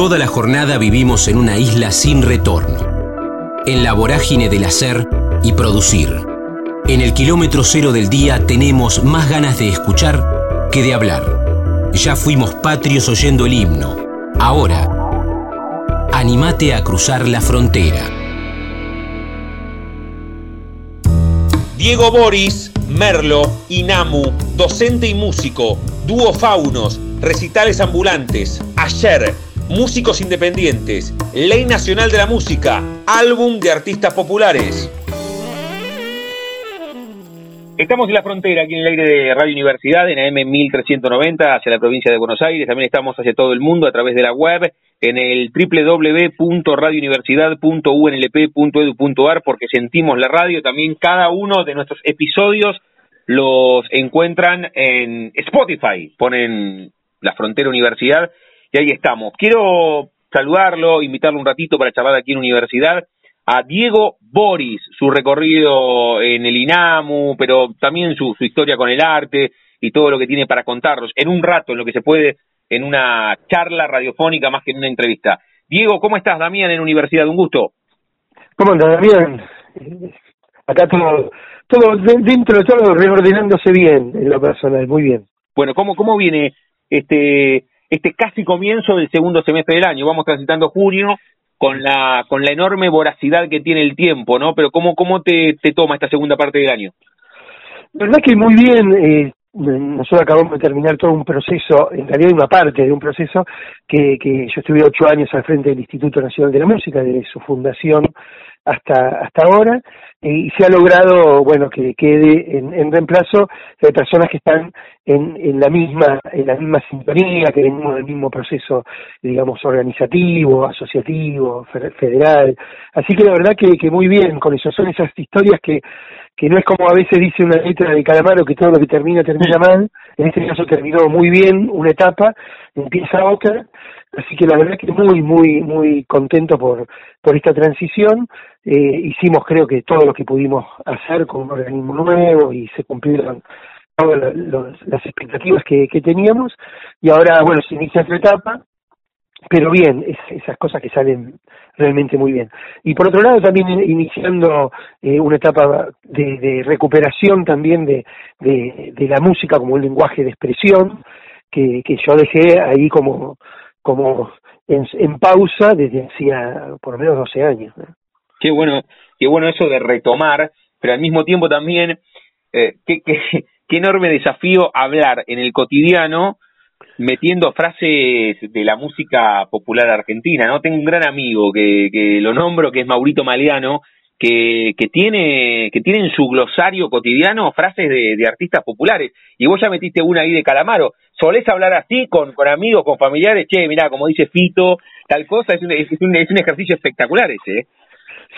Toda la jornada vivimos en una isla sin retorno, en la vorágine del hacer y producir. En el kilómetro cero del día tenemos más ganas de escuchar que de hablar. Ya fuimos patrios oyendo el himno. Ahora, animate a cruzar la frontera. Diego Boris, Merlo, Inamu, docente y músico, dúo Faunos, recitales ambulantes, ayer, músicos independientes, Ley Nacional de la Música, álbum de artistas populares. Estamos en la frontera, aquí en el aire de Radio Universidad, en AM 1390, hacia la provincia de Buenos Aires. También estamos hacia todo el mundo a través de la web, en el www.radiouniversidad.unlp.edu.ar, porque sentimos la radio. También cada uno de nuestros episodios los encuentran en Spotify. Ponen la frontera universidad y ahí estamos. Quiero saludarlo, invitarlo un ratito para charlar aquí en Universidad a Diego Boris, su recorrido en el INAMU, pero también su, su historia con el arte y todo lo que tiene para contarnos en un rato, en lo que se puede, en una charla radiofónica más que en una entrevista. Diego, ¿cómo estás, Damián, en Universidad? Un gusto. ¿Cómo andas, Damián? Acá todo, todo dentro de todo reordenándose bien en lo personal, muy bien. Bueno, ¿cómo, cómo viene este este casi comienzo del segundo semestre del año. Vamos transitando junio con la con la enorme voracidad que tiene el tiempo, ¿no? Pero ¿cómo, cómo te, te toma esta segunda parte del año? La verdad que muy bien. Eh, nosotros acabamos de terminar todo un proceso, en realidad una parte de un proceso que, que yo estuve ocho años al frente del Instituto Nacional de la Música, desde su fundación hasta, hasta ahora, y se ha logrado, bueno, que quede en, reemplazo de personas que están en, en la misma, en la misma sintonía, que venimos del mismo proceso, digamos, organizativo, asociativo, federal. Así que la verdad que, que muy bien con eso, son esas historias que, que no es como a veces dice una letra de Calamaro que todo lo que termina termina mal, en este caso terminó muy bien una etapa, empieza otra, así que la verdad que muy, muy, muy contento por, por esta transición, eh, hicimos creo que todo lo que pudimos hacer con un organismo nuevo y se cumplieron todas las expectativas que, que teníamos. Y ahora bueno se inicia otra etapa pero bien, es, esas cosas que salen realmente muy bien. Y por otro lado, también iniciando eh, una etapa de, de recuperación también de, de, la música como un lenguaje de expresión, que, que yo dejé ahí como, como en, pausa desde hacía por lo menos 12 años. Qué bueno, qué bueno eso de retomar, pero al mismo tiempo también, eh, qué, qué, qué enorme desafío hablar en el cotidiano metiendo frases de la música popular argentina, ¿no? Tengo un gran amigo que, que lo nombro, que es Maurito Maliano, que, que tiene que tiene en su glosario cotidiano frases de, de, artistas populares. Y vos ya metiste una ahí de Calamaro. ¿Solés hablar así con, con amigos, con familiares? Che, mirá, como dice Fito, tal cosa, es un, es un, es un ejercicio espectacular ese, ¿eh?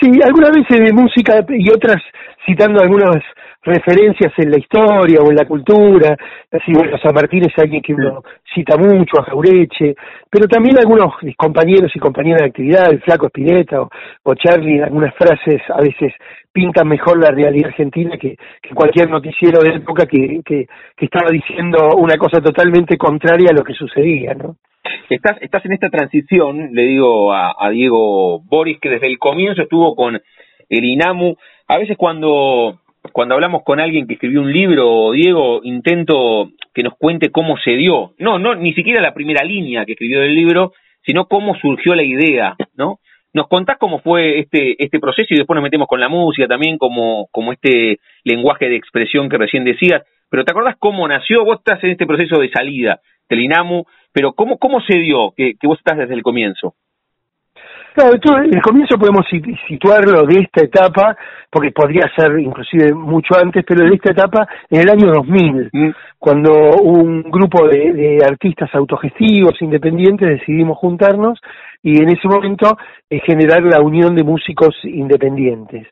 Sí, algunas veces de música y otras citando algunas referencias en la historia o en la cultura, así bueno, San Martín es alguien que uno cita mucho, a Jaureche, pero también algunos compañeros y compañeras de actividad, el Flaco Espineta o, o Charlie, algunas frases a veces pintan mejor la realidad argentina que, que cualquier noticiero de época que, que, que estaba diciendo una cosa totalmente contraria a lo que sucedía, ¿no? Estás, estás en esta transición, le digo a, a Diego Boris, que desde el comienzo estuvo con el INAMU. A veces cuando, cuando hablamos con alguien que escribió un libro, Diego, intento que nos cuente cómo se dio. No, no, ni siquiera la primera línea que escribió del libro, sino cómo surgió la idea, ¿no? ¿Nos contás cómo fue este, este proceso y después nos metemos con la música también, como, como este lenguaje de expresión que recién decías? Pero ¿te acordás cómo nació? Vos estás en este proceso de salida del INAMU, pero ¿cómo, cómo se dio que, que vos estás desde el comienzo? Claro, el comienzo podemos situarlo de esta etapa, porque podría ser inclusive mucho antes, pero de esta etapa en el año 2000, mm. cuando un grupo de, de, artistas autogestivos, independientes, decidimos juntarnos y en ese momento eh, generar la unión de músicos independientes.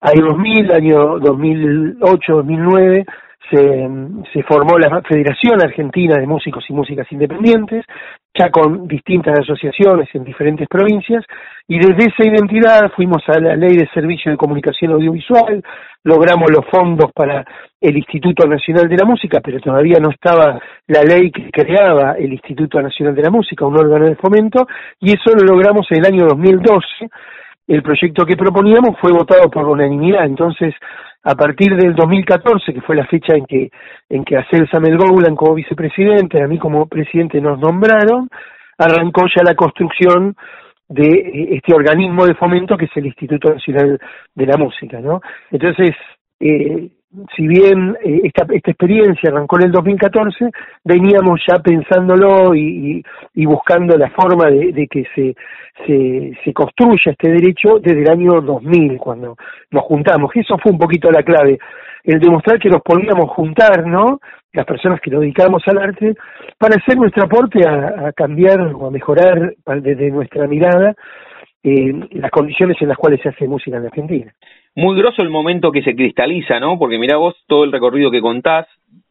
Año 2000, año 2008, 2009, se, formó la Federación Argentina de Músicos y Músicas Independientes, ya con distintas asociaciones en diferentes provincias, y desde esa identidad fuimos a la Ley de Servicio de Comunicación Audiovisual, logramos los fondos para el Instituto Nacional de la Música, pero todavía no estaba la ley que creaba el Instituto Nacional de la Música, un órgano de fomento, y eso lo logramos en el año 2012. El proyecto que proponíamos fue votado por unanimidad, entonces a partir del 2014, que fue la fecha en que en que a Celsa Melgoulan como vicepresidente, a mí como presidente nos nombraron, arrancó ya la construcción de eh, este organismo de fomento que es el Instituto Nacional de la Música, ¿no? Entonces, eh, si bien eh, esta, esta experiencia arrancó en el 2014, veníamos ya pensándolo y, y, buscando la forma de, de que se, se, construya este derecho desde el año 2000, cuando nos juntamos. Eso fue un poquito la clave, el demostrar que nos podíamos juntar, ¿no? Las personas que nos dedicamos al arte, para hacer nuestro aporte a, a cambiar o a mejorar desde nuestra mirada eh, las condiciones en las cuales se hace música en Argentina muy grosso el momento que se cristaliza, ¿no? Porque mira vos todo el recorrido que contás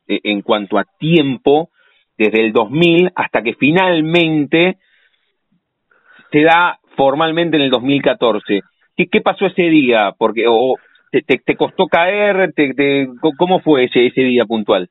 eh, en cuanto a tiempo, desde el 2000 hasta que finalmente se da formalmente en el 2014. ¿Qué, qué pasó ese día? Porque o te, te, costó caer, te, te, ¿cómo fue ese, ese día puntual?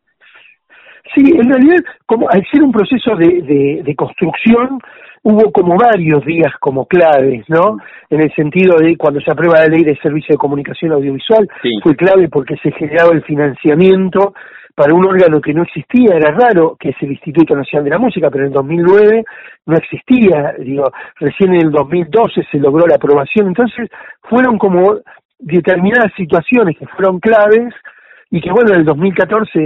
Sí, en realidad, como al ser un proceso de construcción, hubo como varios días como claves, ¿no? En el sentido de cuando se aprueba la ley de servicio de comunicación audiovisual, fue clave porque se generaba el financiamiento para un órgano que no existía, era raro, que es el Instituto Nacional de la Música, pero en el 2009 no existía, digo, recién en el 2012 se logró la aprobación, entonces fueron como determinadas situaciones que fueron claves y que bueno, en el 2014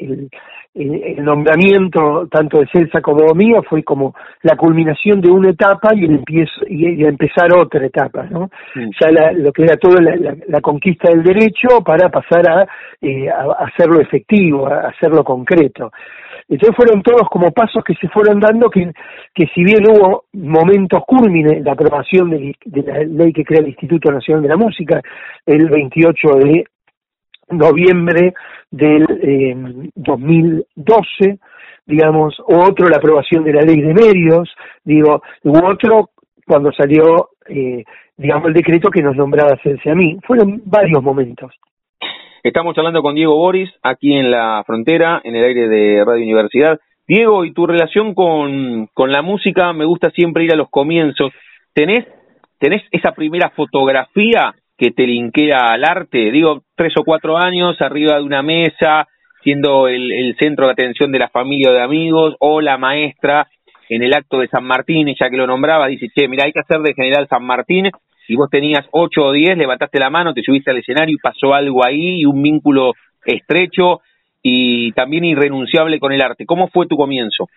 el, el, nombramiento tanto de Celsa como mío fue como la culminación de una etapa y el empiezo y, empezar otra etapa, ¿no? Ya la, lo que era toda la, la, conquista del derecho para pasar a, eh, a, hacerlo efectivo, a hacerlo concreto. Entonces fueron todos como pasos que se fueron dando que, que si bien hubo momentos cúlmines, la aprobación de, de la ley que crea el Instituto Nacional de la Música el 28 de noviembre del eh, 2012, digamos, o otro la aprobación de la ley de medios, digo, u otro cuando salió, eh, digamos, el decreto que nos nombraba hacerse a mí. Fueron varios momentos. Estamos hablando con Diego Boris, aquí en la frontera, en el aire de Radio Universidad. Diego, y tu relación con, con la música, me gusta siempre ir a los comienzos. ¿Tenés, tenés esa primera fotografía que te linkea al arte, digo, tres o cuatro años arriba de una mesa, siendo el, centro de atención de la familia o de amigos, o la maestra en el acto de San Martín, ya que lo nombraba, dice, che, mira, hay que hacer de general San Martín, y vos tenías ocho o diez, levantaste la mano, te subiste al escenario y pasó algo ahí, y un vínculo estrecho y también irrenunciable con el arte. ¿Cómo fue tu comienzo?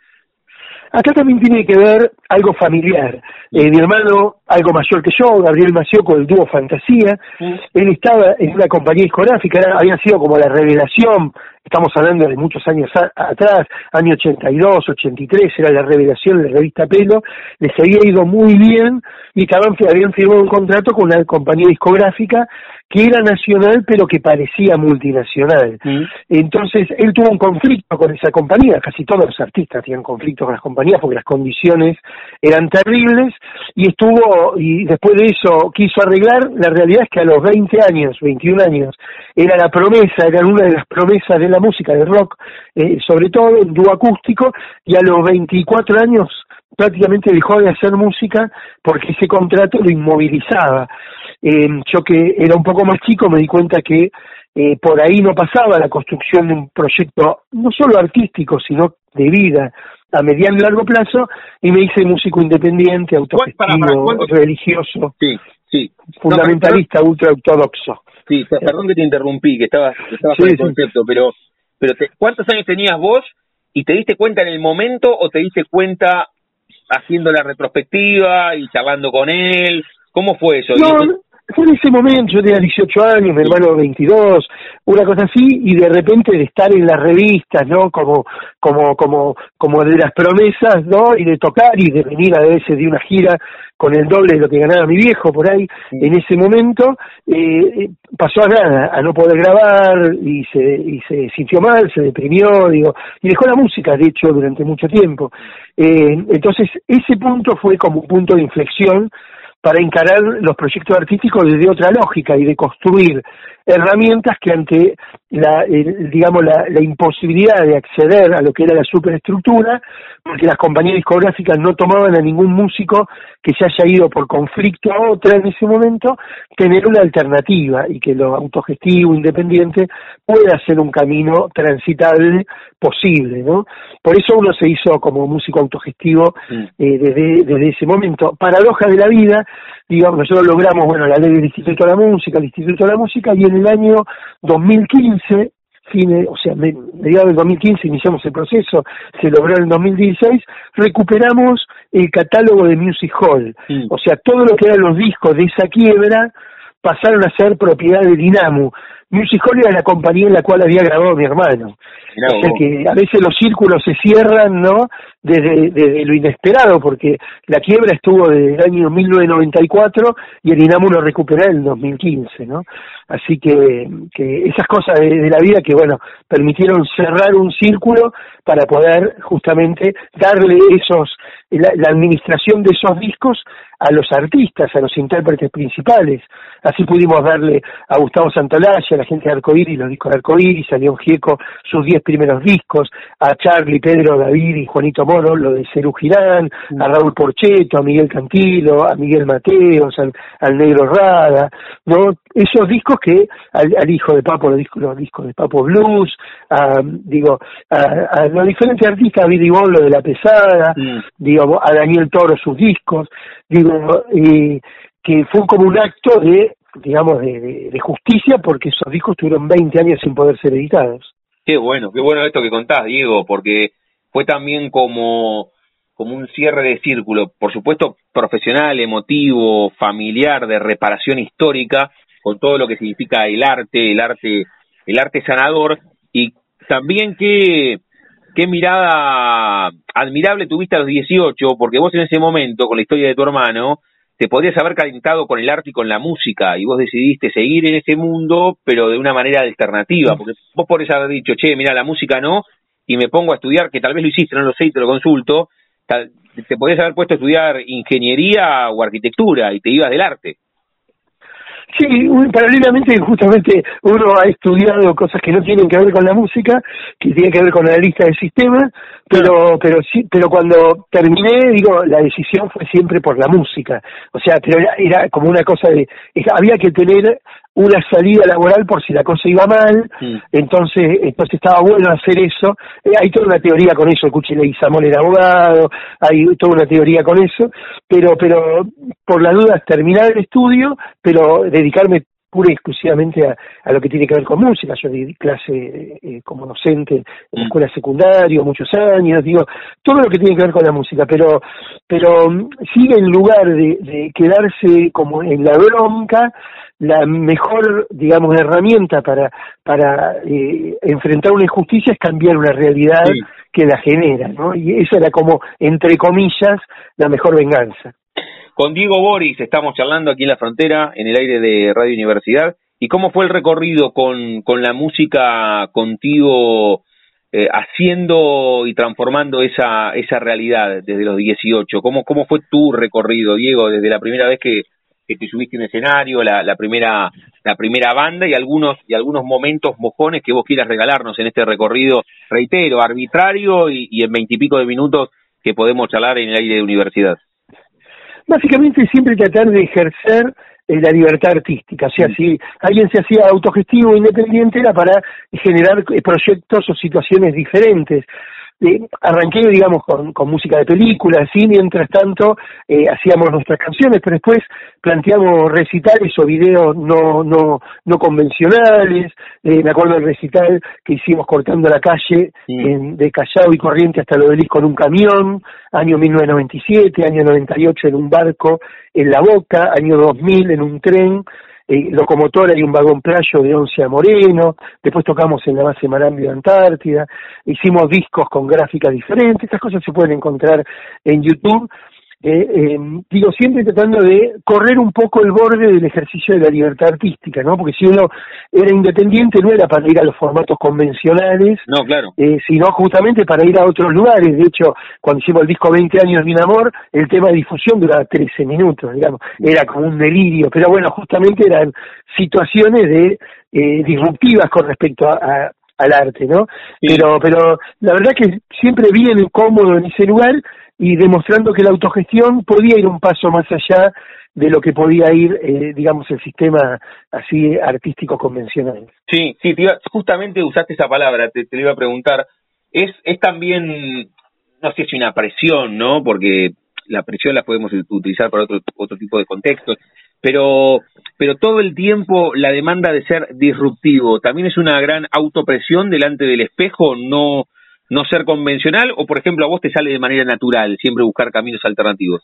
Acá también tiene que ver algo familiar. Eh, mi hermano, algo mayor que yo, Gabriel Mació, con el dúo Fantasía, él estaba en una compañía discográfica, había sido como la revelación, estamos hablando de muchos años atrás, año 82, 83, era la revelación de la revista Pelo, les había ido muy bien y que habían firmado un contrato con una compañía discográfica que era nacional pero que parecía multinacional. Mm. Entonces él tuvo un conflicto con esa compañía, casi todos los artistas tienen conflictos con las compañías porque las condiciones eran terribles y estuvo, y después de eso quiso arreglar, la realidad es que a los 20 años, 21 años, era la promesa, era una de las promesas de la música, del rock, eh, sobre todo el dúo acústico, y a los 24 años prácticamente dejó de hacer música porque ese contrato lo inmovilizaba. Eh, yo que era un poco más chico me di cuenta que eh, por ahí no pasaba la construcción de un proyecto no solo artístico, sino de vida a mediano y largo plazo, y me hice músico independiente, autogestivo, religioso, sí, sí. fundamentalista, ultra ortodoxo. Sí, perdón que te interrumpí, que estabas, estaba el concepto, pero, pero ¿cuántos años tenías vos y te diste cuenta en el momento o te diste cuenta haciendo la retrospectiva y charlando con él? ¿Cómo fue eso? No, fue en ese momento, yo tenía 18 años, mi hermano 22, una cosa así, y de repente de estar en las revistas, ¿no? Como, como, como, como de las promesas, ¿no? Y de tocar y de venir a veces de una gira con el doble de lo que ganaba mi viejo por ahí, en ese momento, eh, pasó a nada, a no poder grabar y se, y se sintió mal, se deprimió, digo, y dejó la música, de hecho, durante mucho tiempo. Eh, entonces, ese punto fue como un punto de inflexión para encarar los proyectos artísticos desde otra lógica y de construir herramientas que ante la, digamos, la, imposibilidad de acceder a lo que era la superestructura, porque las compañías discográficas no tomaban a ningún músico que se haya ido por conflicto a otra en ese momento, tener una alternativa y que lo autogestivo, independiente, pueda ser un camino transitable posible, ¿no? Por eso uno se hizo como músico autogestivo mm. eh, desde, desde ese momento. Paradoja de la vida, digamos, nosotros logramos, bueno, la ley del Instituto de la Música, el Instituto de la Música, y en el año 2015, fine, o sea, mediados del 2015 iniciamos el proceso, se logró en el 2016, recuperamos el catálogo de Music Hall, o sea, todo lo que eran los discos de esa quiebra pasaron a ser propiedad de Dinamo. Music Hall era la compañía en la cual había grabado mi hermano. o sea que a veces los círculos se cierran, ¿no? Desde, desde, lo inesperado, porque la quiebra estuvo desde el año 1994 y el Dinamo lo recuperó en el 2015, ¿no? Así que, que esas cosas de, la vida que, bueno, permitieron cerrar un círculo para poder justamente darle esos, la, la administración de esos discos a los artistas, a los intérpretes principales. Así pudimos darle a Gustavo Santolaya, a la gente de Arcoíris, los discos de Arcoíris, a León Gieco sus diez primeros discos, a Charlie, Pedro, David y Juanito Moro, lo de Cerú Girán, a Raúl Porcheto, a Miguel Cantilo, a Miguel Mateos, al, Negro Rada, ¿no? Esos discos que, al, hijo de Papo, los discos, los discos de Papo Blues, a, digo, a, los diferentes artistas, a Billy lo de La Pesada, digo, a Daniel Toro sus discos, digo, que fue como un acto de, digamos, de, justicia porque esos discos tuvieron 20 años sin poder ser editados. Qué bueno, qué bueno esto que contás, Diego, porque fue también como, como un cierre de círculo, por supuesto profesional, emotivo, familiar, de reparación histórica, con todo lo que significa el arte, el arte, el arte sanador, y también qué, qué mirada admirable tuviste a los 18, porque vos en ese momento, con la historia de tu hermano, te podrías haber calentado con el arte y con la música y vos decidiste seguir en ese mundo, pero de una manera alternativa, porque vos podés haber dicho, che, mira, la música no, y me pongo a estudiar, que tal vez lo hiciste, no lo sé y te lo consulto, te podrías haber puesto a estudiar ingeniería o arquitectura y te ibas del arte. Sí, paralelamente justamente uno ha estudiado cosas que no tienen que ver con la música, que tienen que ver con la lista del sistema, pero pero sí, pero cuando terminé, digo, la decisión fue siempre por la música. O sea, pero era, era como una cosa de había que tener una salida laboral por si la cosa iba mal, entonces entonces estaba bueno hacer eso. Eh, hay toda una teoría con eso, y Samón era abogado, hay toda una teoría con eso, pero pero por la duda terminar el estudio, pero dedicarme pura y exclusivamente a, lo que tiene que ver con música. Yo di clase eh, como docente en la mm. escuela secundaria muchos años, digo, todo lo que tiene que ver con la música, pero pero mm, sigue en lugar de, quedarse como en la bronca, la mejor, digamos, herramienta para, para eh, enfrentar una injusticia es cambiar una realidad que la genera, ¿no? Y esa era como, entre comillas, la mejor venganza. Con Diego Boris estamos charlando aquí en la frontera, en el aire de Radio Universidad. ¿Y cómo fue el recorrido con, con la música contigo eh, haciendo y transformando esa, esa realidad desde los 18? ¿Cómo, ¿Cómo fue tu recorrido, Diego, desde la primera vez que, que te subiste en escenario, la, la, primera la primera banda y algunos y algunos momentos mojones que vos quieras regalarnos en este recorrido, reitero, arbitrario y, y en veintipico de minutos que podemos charlar en el aire de universidad? Básicamente siempre tratar de ejercer eh, la libertad artística. O sea, si alguien se hacía autogestivo independiente era para generar eh, proyectos o situaciones diferentes. Arranqué, digamos, con, con, música de película, así, mientras tanto eh, hacíamos nuestras canciones, pero después planteamos recitales o videos no, no, no convencionales. Eh, me acuerdo del recital que hicimos cortando la calle en, de Callao y Corriente hasta lo del con un camión, año 1997, año 98 en un barco en La Boca, año 2000 en un tren, eh, locomotora y un vagón playo de Once a Moreno, después tocamos en la base Marambio Antártida, hicimos discos con gráficas diferentes, estas cosas se pueden encontrar en YouTube eh, eh, digo, siempre tratando de correr un poco el borde del ejercicio de la libertad artística, ¿no? Porque si uno era independiente no era para ir a los formatos convencionales, no, claro. Eh, sino justamente para ir a otros lugares. De hecho, cuando hicimos el disco 20 años de mi amor, el tema de difusión duraba 13 minutos, digamos, era como un delirio, pero bueno, justamente eran situaciones de eh, disruptivas con respecto a, al arte, ¿no? Pero, pero la verdad que siempre bien cómodo en ese lugar y demostrando que la autogestión podía ir un paso más allá de lo que podía ir, eh, digamos, el sistema así artístico convencional. Sí, sí, justamente usaste esa palabra, te, te lo iba a preguntar. Es, es también, no sé si una presión, ¿no? Porque la presión la podemos utilizar para otro, otro tipo de contextos, pero, pero todo el tiempo la demanda de ser disruptivo también es una gran autopresión delante del espejo, no, no ser convencional o, por ejemplo, a vos te sale de manera natural siempre buscar caminos alternativos?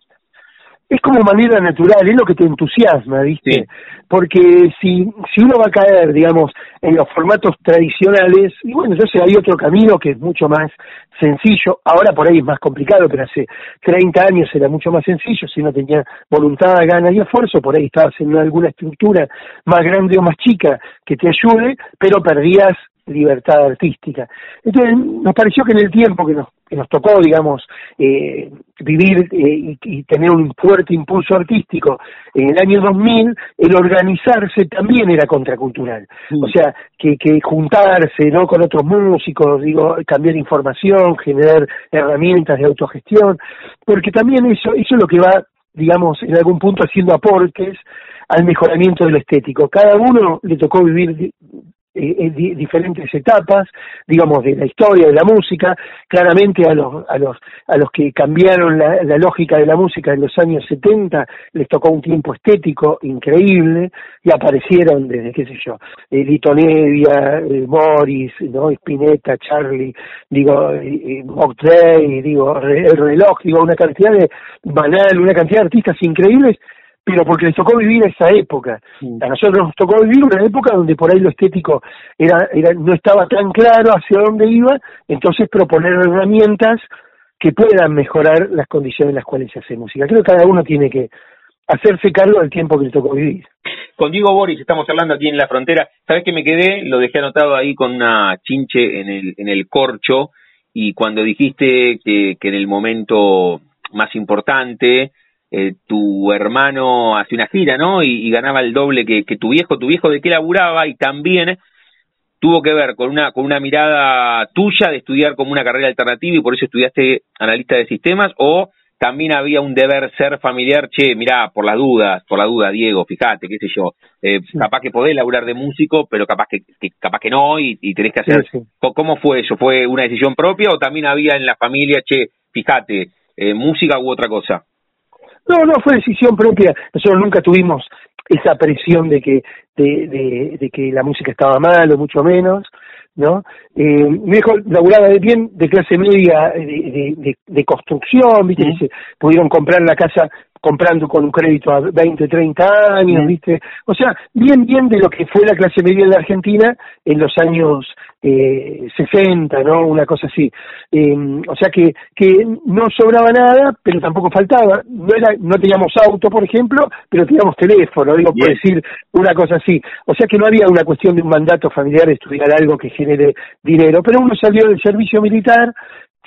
Es como manera natural, es lo que te entusiasma, ¿viste? Porque si, si uno va a caer, digamos, en los formatos tradicionales, y bueno, entonces hay otro camino que es mucho más sencillo, ahora por ahí es más complicado, pero hace 30 años era mucho más sencillo, si uno tenía voluntad, ganas y esfuerzo, por ahí estabas en alguna estructura más grande o más chica que te ayude, pero perdías libertad artística. Entonces, nos pareció que en el tiempo que nos, que nos tocó, digamos, eh, vivir eh, y, tener un fuerte impulso artístico en el año 2000, el organizarse también era contracultural. O sea, que, que juntarse ¿no? con otros músicos, digo, cambiar información, generar herramientas de autogestión, porque también eso, eso es lo que va digamos, en algún punto haciendo aportes al mejoramiento de lo estético. Cada uno le tocó vivir eh, diferentes etapas, digamos, de la historia de la música. Claramente a los, a los, a los que cambiaron la, lógica de la música en los años 70 les tocó un tiempo estético increíble y aparecieron desde, qué sé yo, eh, Lito Nevia, eh, Morris, ¿no? Spinetta, Charlie, digo, eh, digo, el reloj, digo, una cantidad de banal, una cantidad de artistas increíbles pero porque les tocó vivir esa época. A nosotros nos tocó vivir una época donde por ahí lo estético era, era no estaba tan claro hacia dónde iba, entonces proponer herramientas que puedan mejorar las condiciones en las cuales se hace música. Creo que cada uno tiene que hacerse cargo del tiempo que le tocó vivir. Con Diego Boris estamos hablando aquí en la frontera. ¿Sabes que me quedé? Lo dejé anotado ahí con una chinche en el, en el corcho y cuando dijiste que, que en el momento más importante eh, tu hermano hace una gira, ¿no? Y, ganaba el doble que, que, tu viejo, tu viejo de qué laburaba y también tuvo que ver con una, con una mirada tuya de estudiar como una carrera alternativa y por eso estudiaste analista de sistemas o también había un deber ser familiar, che, mirá, por las dudas, por la duda, Diego, fíjate, qué sé yo, eh, capaz que podés laburar de músico, pero capaz que, capaz que no y, y tenés que hacer. ¿Cómo fue eso? ¿Fue una decisión propia o también había en la familia, che, fíjate, eh, música u otra cosa? No, no, fue decisión propia. Nosotros nunca tuvimos esa presión de que de, de, de que la música estaba mal o mucho menos, ¿no? Eh, mi hijo laburaba de bien de clase media de, de, de construcción, ¿viste? pudieron comprar la casa comprando con un crédito a 20, 30 años, ¿viste? O sea, bien, bien de lo que fue la clase media de la Argentina en los años eh, 60, ¿no? Una cosa así. Eh, o sea que, que no sobraba nada, pero tampoco faltaba. No era, no teníamos auto, por ejemplo, pero teníamos teléfono, digo, por decir una cosa así. O sea que no había una cuestión de un mandato familiar de estudiar algo que genere dinero, pero uno salió del servicio militar,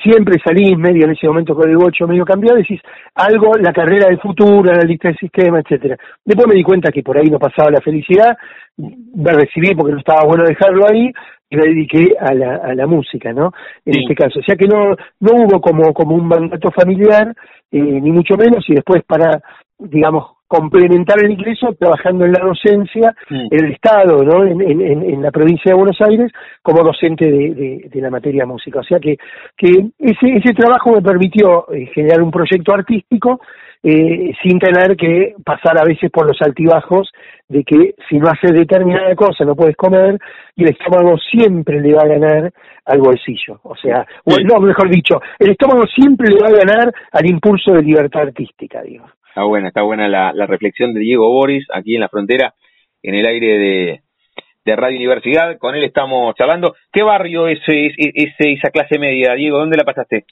siempre salís medio en ese momento con el 8 medio cambiado, decís algo, la carrera del futuro, la lista del sistema, etcétera. Después me di cuenta que por ahí no pasaba la felicidad, me recibí porque no estaba bueno dejarlo ahí y me dediqué a la, a la música, ¿no? En este caso. O sea que no, no hubo como, como un mandato familiar, eh, ni mucho menos, y después para, digamos, complementar el ingreso trabajando en la docencia en el Estado, ¿no? En, en, en, la provincia de Buenos Aires como docente de, de, la materia música. O sea que, que ese, ese trabajo me permitió eh, generar un proyecto artístico eh, sin tener que pasar a veces por los altibajos de que si no haces determinada cosa no puedes comer y el estómago siempre le va a ganar al bolsillo. O sea, no, mejor dicho, el estómago siempre le va a ganar al impulso de libertad artística, digo. Está buena, está buena la, la reflexión de Diego Boris aquí en la frontera, en el aire de, de Radio Universidad. Con él estamos charlando. ¿Qué barrio es, esa clase media, Diego? ¿Dónde la pasaste?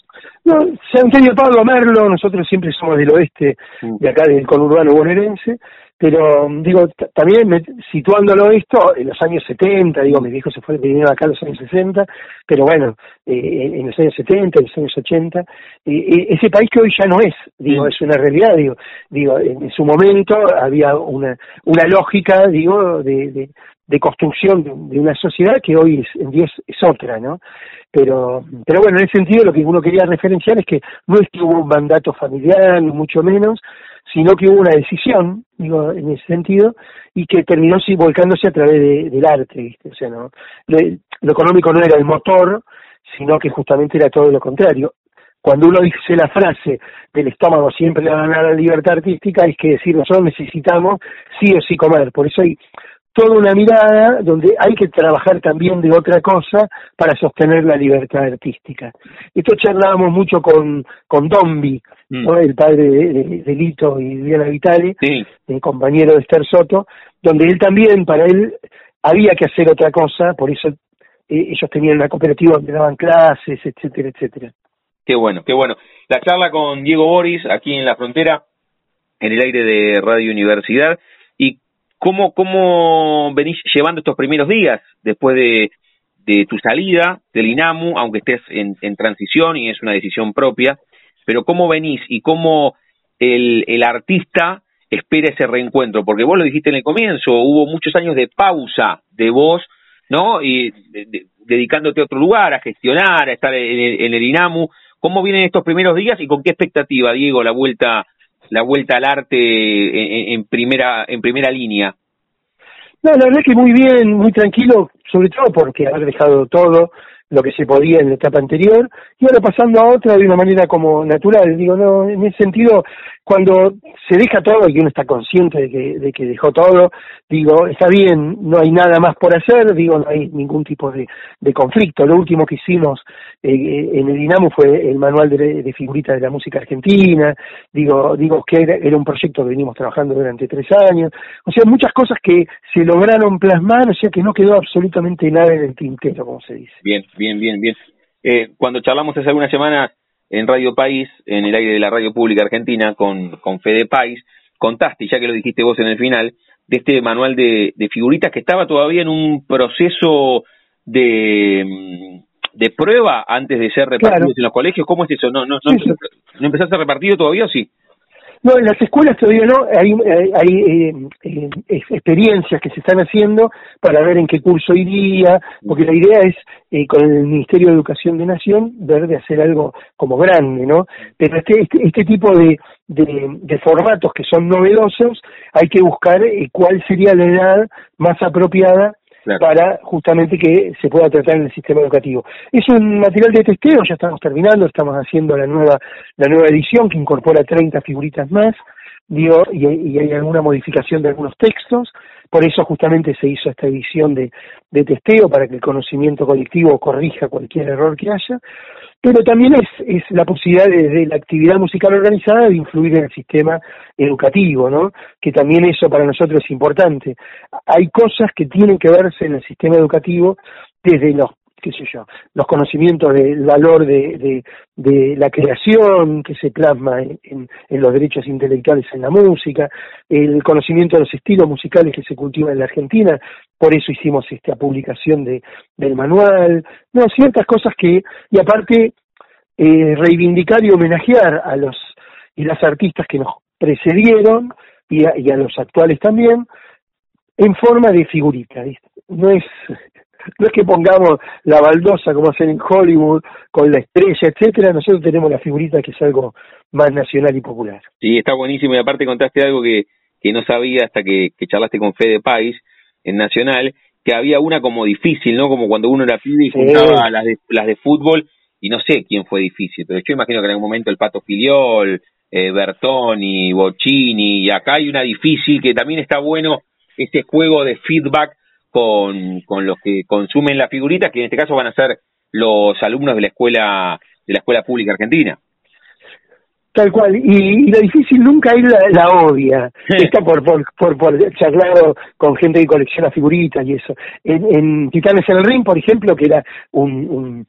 No, San Antonio Pablo Merlo, nosotros siempre somos del oeste, mm. de acá del conurbano bonaerense, pero digo, también situándolo esto, en los años 70, digo, mis viejos se fueron, vinieron acá en los años 60, pero bueno, eh, en los años 70, en los años 80, eh, ese país que hoy ya no es, digo, mm. es una realidad, digo, digo, en, su momento había una, una lógica, digo, de, de construcción de, una sociedad que hoy en día es, otra, ¿no? Pero, pero bueno, en ese sentido lo que uno quería referenciar es que no es que hubo un mandato familiar, ni mucho menos, sino que hubo una decisión, digo, en ese sentido, y que terminó sí, volcándose a través del arte. O sea, no, lo económico no era el motor, sino que justamente era todo lo contrario cuando uno dice la frase del estómago siempre le va a ganar la libertad artística, es que decir, nosotros necesitamos sí o sí comer. Por eso hay toda una mirada donde hay que trabajar también de otra cosa para sostener la libertad artística. Esto charlábamos mucho con, con Dombi, mm. el padre de, Lito y Diana Vitale, el compañero de Esther Soto, donde él también, para él, había que hacer otra cosa, por eso eh, ellos tenían una cooperativa donde daban clases, etcétera, etcétera. Qué bueno, qué bueno. La charla con Diego Boris, aquí en la frontera, en el aire de Radio Universidad. ¿Cómo, ¿Cómo venís llevando estos primeros días después de, de tu salida del INAMU, aunque estés en, en, transición y es una decisión propia? Pero ¿cómo venís y cómo el, el artista espera ese reencuentro? Porque vos lo dijiste en el comienzo, hubo muchos años de pausa de vos, ¿no? Y dedicándote a otro lugar, a gestionar, a estar en el, en el INAMU. ¿Cómo vienen estos primeros días y con qué expectativa, Diego, la vuelta la vuelta al arte en, primera en primera línea? No, la verdad es que muy bien, muy tranquilo, sobre todo porque haber dejado todo, lo que se podía en la etapa anterior y ahora pasando a otra de una manera como natural. Digo, no, en ese sentido, cuando se deja todo y uno está consciente de que, de que dejó todo, digo, está bien, no hay nada más por hacer, digo, no hay ningún tipo de, conflicto. Lo último que hicimos eh, en el Dinamo fue el manual de, de, figuritas de la música argentina, digo, digo que era, era un proyecto que venimos trabajando durante tres años, o sea, muchas cosas que se lograron plasmar, o sea que no quedó absolutamente nada en el tintero, como se dice. Bien, bien, bien, bien. Eh, cuando charlamos hace algunas semanas en Radio País, en el aire de la radio pública argentina, con, con Fede País, contaste, ya que lo dijiste vos en el final, de este manual de, de figuritas que estaba todavía en un proceso de, de prueba antes de ser repartido en los colegios. ¿Cómo es eso? ¿No, no, no, ¿no empezaste a repartir todavía o sí? No, en las escuelas todavía no, hay, hay eh, eh, experiencias que se están haciendo para ver en qué curso iría, porque la idea es, eh, con el Ministerio de Educación de Nación, ver de hacer algo como grande, ¿no? Pero este, este, este tipo de, de, de, formatos que son novedosos, hay que buscar cuál sería la edad más apropiada para justamente que se pueda tratar en el sistema educativo. Es un material de testeo, ya estamos terminando, estamos haciendo la nueva, la nueva edición que incorpora 30 figuritas más, digo, y, y hay alguna modificación de algunos textos, por eso justamente se hizo esta edición de, de testeo para que el conocimiento colectivo corrija cualquier error que haya pero también es, es la posibilidad de, la actividad musical organizada de influir en el sistema educativo, ¿no? Que también eso para nosotros es importante. Hay cosas que tienen que verse en el sistema educativo desde los qué sé yo, los conocimientos del valor de, de, la creación que se plasma en, en, los derechos intelectuales en la música, el conocimiento de los estilos musicales que se cultivan en la Argentina, por eso hicimos esta publicación de, del manual, no, ciertas cosas que, y aparte, eh, reivindicar y homenajear a los y las artistas que nos precedieron y a, y a los actuales también, en forma de figurita, no es no es que pongamos la baldosa como hacen en Hollywood con la estrella, etcétera, nosotros tenemos la figurita que es algo más nacional y popular. Sí, está buenísimo y aparte contaste algo que, que no sabía hasta que, charlaste con Fede Pais en Nacional, que había una como difícil, ¿no? Como cuando uno era pibe y juntaba las de, las de fútbol, y no sé quién fue difícil, pero yo imagino que en algún momento el Pato Filiol, eh, Bertoni, Bocini, y acá hay una difícil que también está bueno este juego de feedback con, con los que consumen la figurita, que en este caso van a ser los alumnos de la escuela de la escuela pública argentina. Tal cual, y, y, lo difícil nunca es la, obvia, está por, por, por, por charlar con gente que colecciona figuritas y eso. En, en Titanes en el Ring, por ejemplo, que era un, un,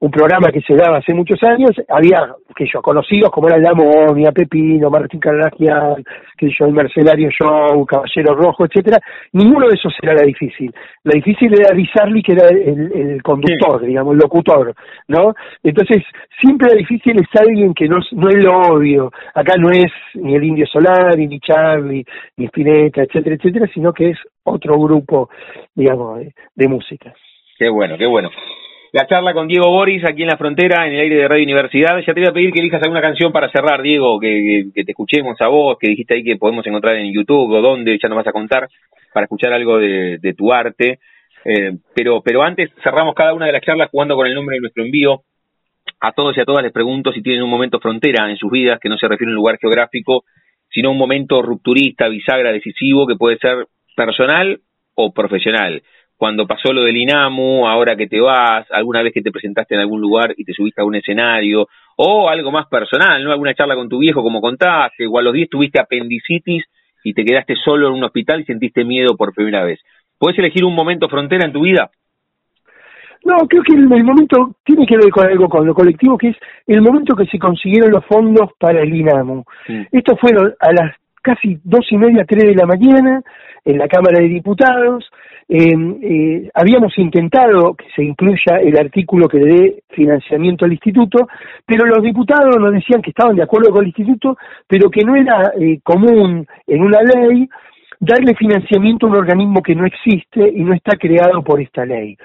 un programa que se daba hace muchos años, había, que yo, conocidos como era La Monia, Pepino, Martín Carragian, que yo, el Mercenario Show, Caballero Rojo, etcétera, ninguno de esos era la difícil. La difícil era Rizarli, que era el, el conductor, digamos, el locutor, ¿no? Entonces, siempre la difícil es alguien que no, no es lo obvio. Acá no es ni el Indio Solari, ni Charlie, ni Spinetta, etcétera, etcétera, sino que es otro grupo, digamos, de música. Qué bueno, qué bueno la charla con Diego Boris aquí en la frontera, en el aire de Radio Universidad. Ya te voy a pedir que elijas alguna canción para cerrar, Diego, que, te escuchemos a vos, que dijiste ahí que podemos encontrar en YouTube o dónde, ya nos vas a contar, para escuchar algo de, tu arte. Eh, pero, pero antes cerramos cada una de las charlas jugando con el nombre de nuestro envío. A todos y a todas les pregunto si tienen un momento frontera en sus vidas, que no se refiere a un lugar geográfico, sino un momento rupturista, bisagra, decisivo, que puede ser personal o profesional cuando pasó lo del INAMU, ahora que te vas, alguna vez que te presentaste en algún lugar y te subiste a un escenario, o algo más personal, ¿no? Alguna charla con tu viejo, como contaste, o a los 10 tuviste apendicitis y te quedaste solo en un hospital y sentiste miedo por primera vez. ¿Puedes elegir un momento frontera en tu vida? No, creo que el, momento tiene que ver con algo con lo colectivo, que es el momento que se consiguieron los fondos para el INAMU. Esto fue a las casi dos y media, tres de la mañana, en la Cámara de Diputados, Em, eh, habíamos intentado que se incluya el artículo que le dé financiamiento al instituto, pero los diputados nos decían que estaban de acuerdo con el instituto, pero que no era eh, común en una ley darle financiamiento a un organismo que no existe y no está creado por esta ley.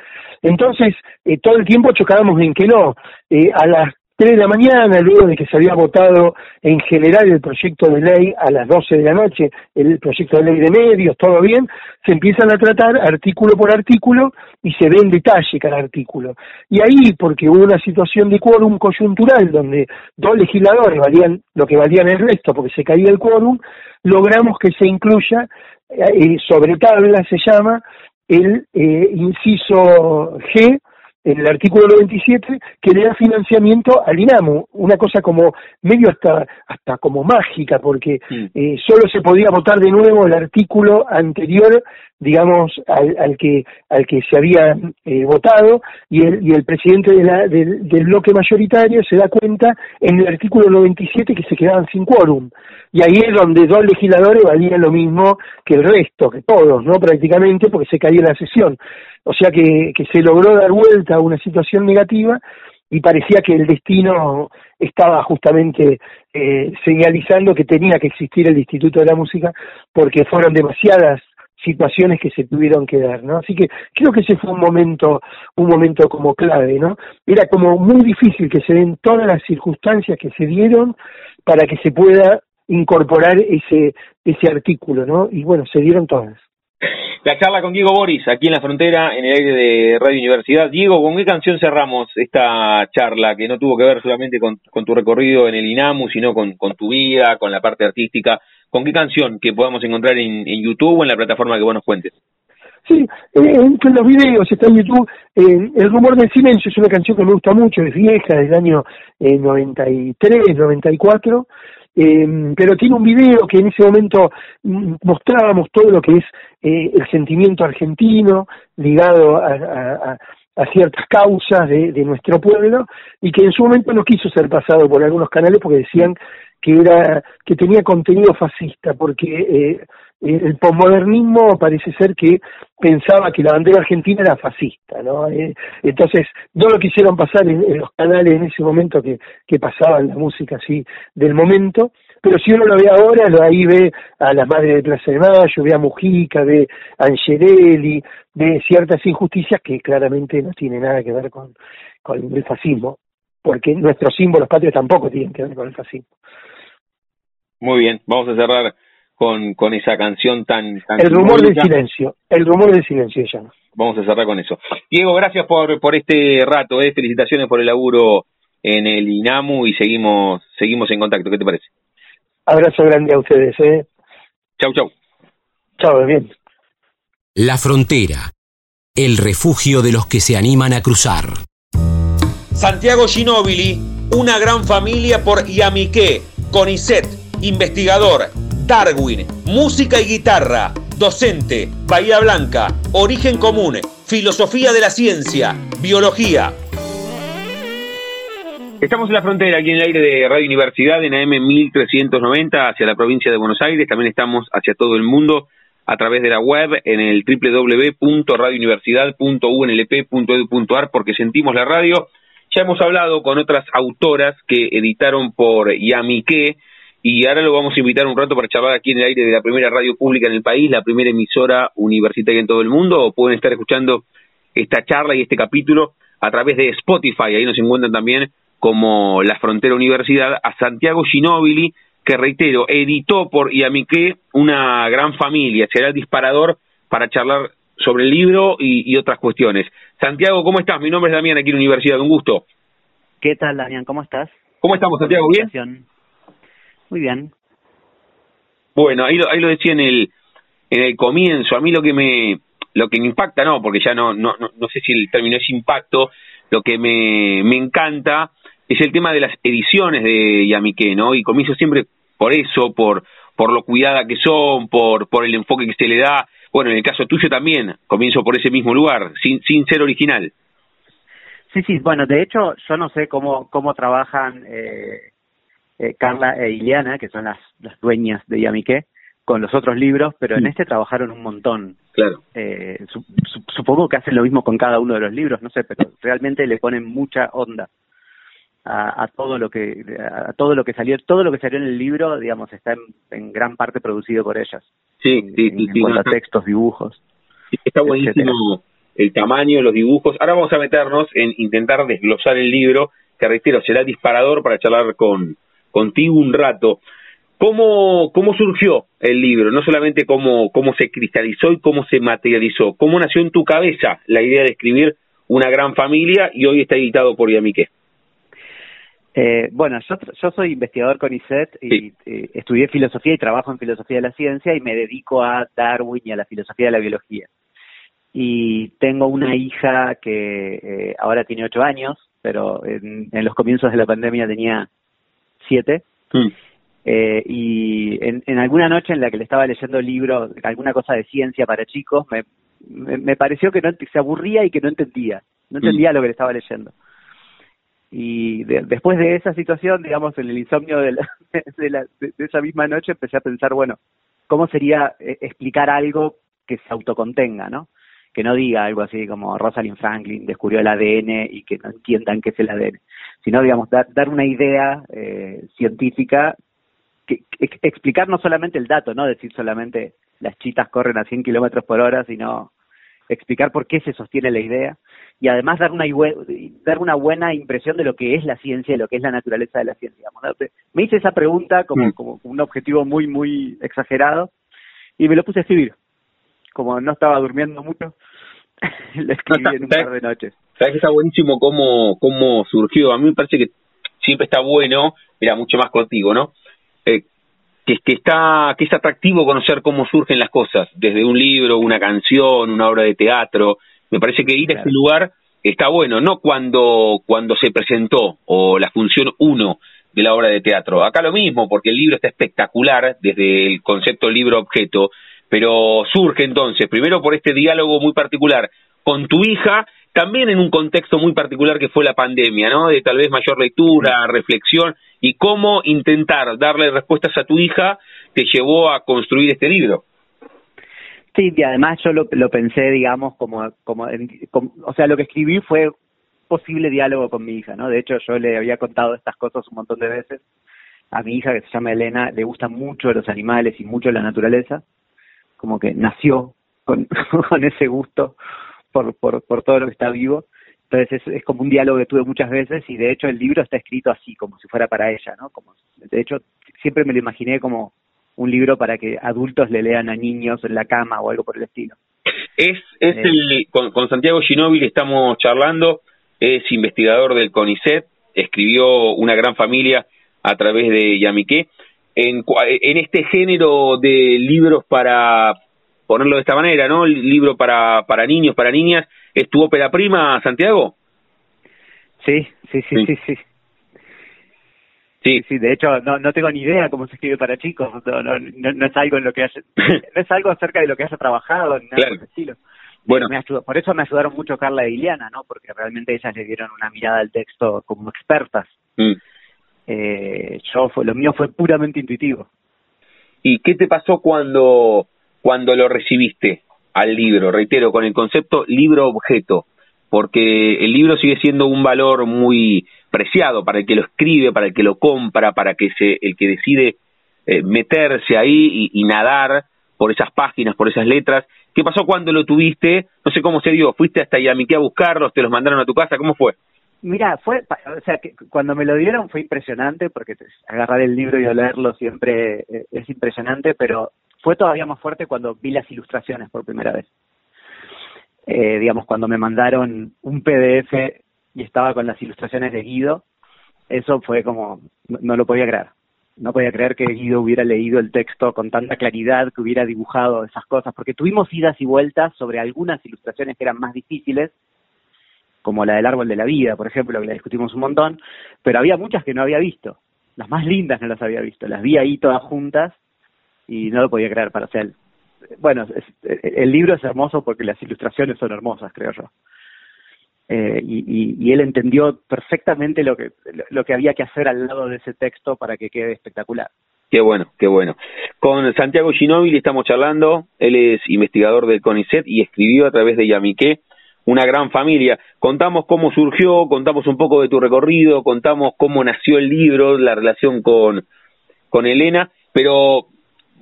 Entonces, eh, todo el tiempo chocábamos en que no. Eh, a las 3 de la mañana, luego de que se había votado en general el proyecto de ley a las 12 de la noche, el proyecto de ley de medios, todo bien, se empiezan a tratar artículo por artículo y se ve en detalle cada artículo. Y ahí, porque hubo una situación de quórum coyuntural donde dos legisladores valían lo que valían el resto porque se caía el quórum, logramos que se incluya, eh, sobre tabla se llama, el eh, inciso G en el artículo 97 que le da financiamiento al INAMU, una cosa como medio hasta hasta como mágica, porque eh, solo se podía votar de nuevo el artículo anterior, digamos, al, al que al que se había eh, votado, y el, y el presidente de la, del, bloque mayoritario se da cuenta en el artículo 97 que se quedaban sin quórum, y ahí es donde dos legisladores valían lo mismo que el resto, que todos, ¿no? Prácticamente, porque se caía la sesión. O sea que, que se logró dar vuelta a una situación negativa y parecía que el destino estaba justamente eh, señalizando que tenía que existir el Instituto de la Música porque fueron demasiadas situaciones que se tuvieron que dar, ¿no? Así que creo que ese fue un momento, un momento como clave, ¿no? Era como muy difícil que se den todas las circunstancias que se dieron para que se pueda incorporar ese, ese artículo, ¿no? Y bueno, se dieron todas. La charla con Diego Boris, aquí en la frontera, en el aire de Radio Universidad. Diego, ¿con qué canción cerramos esta charla que no tuvo que ver solamente con, tu recorrido en el INAMU, sino con, tu vida, con la parte artística? ¿Con qué canción que podamos encontrar en, YouTube o en la plataforma que vos nos cuentes? Sí, entre los videos está en YouTube. el rumor del silencio es una canción que me gusta mucho, es vieja, del año eh, 93, 94. Eh, pero tiene un video que en ese momento mm, mostrábamos todo lo que es eh, el sentimiento argentino ligado a, ciertas causas de, nuestro pueblo y que en su momento no quiso ser pasado por algunos canales porque decían que era que tenía contenido fascista porque eh, el posmodernismo parece ser que pensaba que la bandera argentina era fascista, ¿no? Eh, entonces, no lo quisieron pasar en, los canales en ese momento que, que pasaban la música así del momento, pero si uno lo ve ahora, lo ahí ve a la madre de Plaza de Mayo, ve a Mujica, ve a Angelelli, ve ciertas injusticias que claramente no tienen nada que ver con, con el fascismo, porque nuestros símbolos patrios tampoco tienen que ver con el fascismo. Muy bien, vamos a cerrar con, con esa canción tan... tan el rumor del silencio, el rumor del silencio ya. Vamos a cerrar con eso. Diego, gracias por, por este rato, eh. felicitaciones por el laburo en el INAMU y seguimos, seguimos en contacto. ¿Qué te parece? Abrazo grande a ustedes. ¿eh? Chau, chau. Chau, bien. La frontera, el refugio de los que se animan a cruzar. Santiago Ginóbili, una gran familia por Yamiqué, CONICET, investigador, Darwin, música y guitarra, docente, Bahía Blanca, origen común, filosofía de la ciencia, biología. Estamos en la frontera, aquí en el aire de Radio Universidad, en AM 1390, hacia la provincia de Buenos Aires. También estamos hacia todo el mundo a través de la web en el www.radiouniversidad.unlp.edu.ar porque sentimos la radio. Ya hemos hablado con otras autoras que editaron por Yamique y ahora lo vamos a invitar un rato para charlar aquí en el aire de la primera radio pública en el país, la primera emisora universitaria en todo el mundo, o pueden estar escuchando esta charla y este capítulo a través de Spotify, ahí nos encuentran también como La Frontera Universidad, a Santiago Ginóbili, que reitero, editó por Yamique una gran familia, será el disparador para charlar sobre el libro y, otras cuestiones. Santiago, ¿cómo estás? Mi nombre es Damián, aquí en la Universidad, un gusto. ¿Qué tal, Damián? ¿Cómo estás? ¿Cómo estamos, Santiago? ¿Bien? Muy bien. Bueno, ahí lo, ahí lo decía en el, en el comienzo, a mí lo que me lo que me impacta, no, porque ya no, no, no, no sé si el término es impacto, lo que me, me encanta es el tema de las ediciones de Yamique, ¿no? Y comienzo siempre por eso, por, por lo cuidada que son, por, por el enfoque que se le da. Bueno, en el caso tuyo también, comienzo por ese mismo lugar, sin, sin ser original. Sí, sí, bueno, de hecho, yo no sé cómo, cómo trabajan eh, eh, Carla e Ileana, que son las, las dueñas de Yamique, con los otros libros, pero en mm. este trabajaron un montón. Claro. Eh, supongo que hacen lo mismo con cada uno de los libros, no sé, pero realmente le ponen mucha onda a, todo lo que a todo lo que salió todo lo que salió en el libro digamos está en, gran parte producido por ellas sí sí sí, en, textos dibujos está buenísimo el tamaño los dibujos ahora vamos a meternos en intentar desglosar el libro que reitero será disparador para charlar con contigo un rato ¿Cómo, ¿Cómo surgió el libro? No solamente cómo, cómo se cristalizó y cómo se materializó. ¿Cómo nació en tu cabeza la idea de escribir una gran familia y hoy está editado por Yamique? Eh, bueno, yo, yo soy investigador con ISET y eh, estudié filosofía y trabajo en filosofía de la ciencia y me dedico a Darwin y a la filosofía de la biología. Y tengo una hija que eh, ahora tiene ocho años, pero en, los comienzos de la pandemia tenía siete. Mm. Eh, y en, en, alguna noche en la que le estaba leyendo libros, alguna cosa de ciencia para chicos, me, me, pareció que no, se aburría y que no entendía. No mm. entendía lo que le estaba leyendo y después de esa situación, digamos, en el insomnio de, de, la, de, esa misma noche, empecé a pensar, bueno, ¿cómo sería eh, explicar algo que se autocontenga, ¿no? Que no diga algo así como Rosalind Franklin descubrió el ADN y que no entiendan qué es el ADN, sino, digamos, dar, dar una idea eh, científica, que, explicar no solamente el dato, no decir solamente las chitas corren a 100 kilómetros por hora, sino explicar por qué se sostiene la idea y además dar una, dar una buena impresión de lo que es la ciencia y lo que es la naturaleza de la ciencia. Me hice esa pregunta como, mm. como un objetivo muy, muy exagerado y me lo puse a escribir. Como no estaba durmiendo mucho, lo escribí en un par de noches. Sabes que está buenísimo cómo, cómo surgió. A mí me parece que siempre está bueno, mira, mucho más contigo, ¿no? Eh, que, que, está, que es atractivo conocer cómo surgen las cosas, desde un libro, una canción, una obra de teatro, me parece que ir a ese lugar está bueno, no cuando, cuando se presentó o la función uno de la obra de teatro. Acá lo mismo, porque el libro está espectacular desde el concepto libro-objeto, pero surge entonces, primero por este diálogo muy particular con tu hija, también en un contexto muy particular que fue la pandemia, ¿no? De tal vez mayor lectura, reflexión, y cómo intentar darle respuestas a tu hija te llevó a construir este libro. Sí, y además yo lo, lo pensé, digamos, como, como, o sea, lo que escribí fue posible diálogo con mi hija, ¿no? De hecho, yo le había contado estas cosas un montón de veces. A mi hija, que se llama Elena, le gustan mucho los animales y mucho la naturaleza. Como que nació con, con ese gusto por, por, por todo lo que está vivo. Entonces es, es, como un diálogo que tuve muchas veces y de hecho el libro está escrito así, como si fuera para ella, ¿no? Como, de hecho, siempre me lo imaginé como un libro para que adultos le lean a niños en la cama o algo por el estilo. Es, es eh. el, con, con Santiago Ginóbili estamos charlando, es investigador del CONICET, escribió Una gran familia a través de Yamiqué. En, en este género de libros para ponerlo de esta manera, ¿no? Libro para, para niños, para niñas, ¿es tu ópera prima, Santiago? Sí, sí, sí, sí, sí. Sí. sí, de hecho no, no tengo ni idea cómo se escribe para chicos, no, no, no, es algo en lo que haya, no es algo acerca de lo que haya trabajado, ni nada claro. estilo. Bueno, me por eso me ayudaron mucho Carla y Liliana, ¿no? Porque realmente ellas le dieron una mirada al texto como expertas. Mm. Eh, yo fue, lo mío fue puramente intuitivo. ¿Y qué te pasó cuando cuando lo recibiste al libro? Reitero, con el concepto libro objeto, porque el libro sigue siendo un valor muy preciado para el que lo escribe, para el que lo compra, para que se, el que decide eh, meterse ahí y, nadar por esas páginas, por esas letras. ¿Qué pasó cuando lo tuviste? No sé cómo se dio. ¿Fuiste hasta Yamiqué a buscarlos? ¿Te los mandaron a tu casa? ¿Cómo fue? Mira, fue, o sea, que cuando me lo dieron fue impresionante porque agarrar el libro y leerlo siempre eh, es impresionante, pero fue todavía más fuerte cuando vi las ilustraciones por primera vez. Eh, digamos, cuando me mandaron un PDF y estaba con las ilustraciones de Guido, eso fue como, no, lo podía creer. No podía creer que Guido hubiera leído el texto con tanta claridad, que hubiera dibujado esas cosas, porque tuvimos idas y vueltas sobre algunas ilustraciones que eran más difíciles, como la del árbol de la vida, por ejemplo, que la discutimos un montón, pero había muchas que no había visto. Las más lindas no las había visto, las vi ahí todas juntas y no lo podía creer para hacer. Bueno, el libro es hermoso porque las ilustraciones son hermosas, creo yo. Eh, y, y, él entendió perfectamente lo que, lo que había que hacer al lado de ese texto para que quede espectacular. Qué bueno, qué bueno. Con Santiago Ginóbili estamos charlando, él es investigador del CONICET y escribió a través de Yamiqué una gran familia. Contamos cómo surgió, contamos un poco de tu recorrido, contamos cómo nació el libro, la relación con, con Elena, pero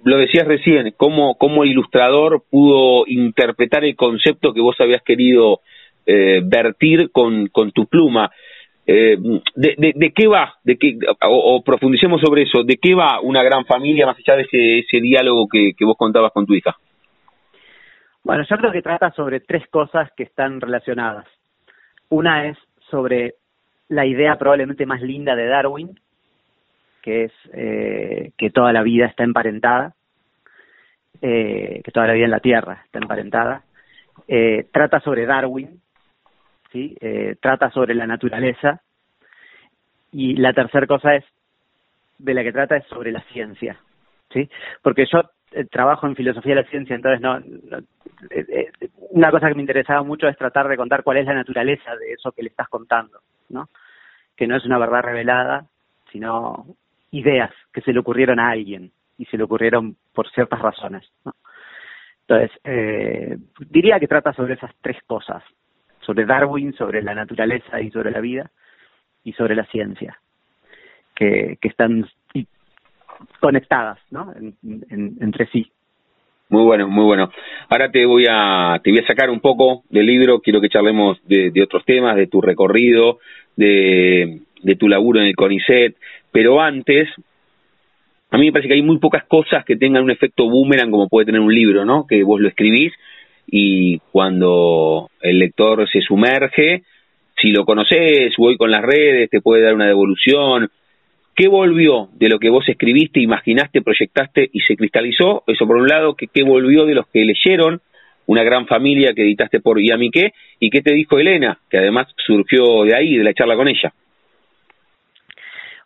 lo decías recién, cómo, cómo el ilustrador pudo interpretar el concepto que vos habías querido eh, vertir con, con tu pluma. Eh, de, de, qué va? De qué, o, profundicemos sobre eso. ¿De qué va una gran familia más allá de ese, ese diálogo que, que vos contabas con tu hija? Bueno, yo creo que trata sobre tres cosas que están relacionadas. Una es sobre la idea probablemente más linda de Darwin, que es eh, que toda la vida está emparentada, eh, que toda la vida en la Tierra está emparentada. Eh, trata sobre Darwin, ¿sí? Eh, trata sobre la naturaleza. Y la tercera cosa es, de la que trata es sobre la ciencia, ¿sí? Porque yo trabajo en filosofía de la ciencia, entonces no, una cosa que me interesaba mucho es tratar de contar cuál es la naturaleza de eso que le estás contando, ¿no? Que no es una verdad revelada, sino ideas que se le ocurrieron a alguien y se le ocurrieron por ciertas razones. Entonces, eh, diría que trata sobre esas tres cosas, sobre Darwin, sobre la naturaleza y sobre la vida, y sobre la ciencia, que, que están conectadas ¿no? entre sí. Muy bueno, muy bueno. Ahora te voy a te voy a sacar un poco del libro, quiero que charlemos de, otros temas, de tu recorrido, de, tu laburo en el CONICET, pero antes, a mí me parece que hay muy pocas cosas que tengan un efecto boomerang como puede tener un libro, ¿no? Que vos lo escribís y cuando el lector se sumerge, si lo conoces voy con las redes, te puede dar una devolución. ¿Qué volvió de lo que vos escribiste, imaginaste, proyectaste y se cristalizó? Eso por un lado, ¿qué, volvió de los que leyeron? Una gran familia que editaste por Yamiqué. ¿Y qué te dijo Elena? Que además surgió de ahí, de la charla con ella.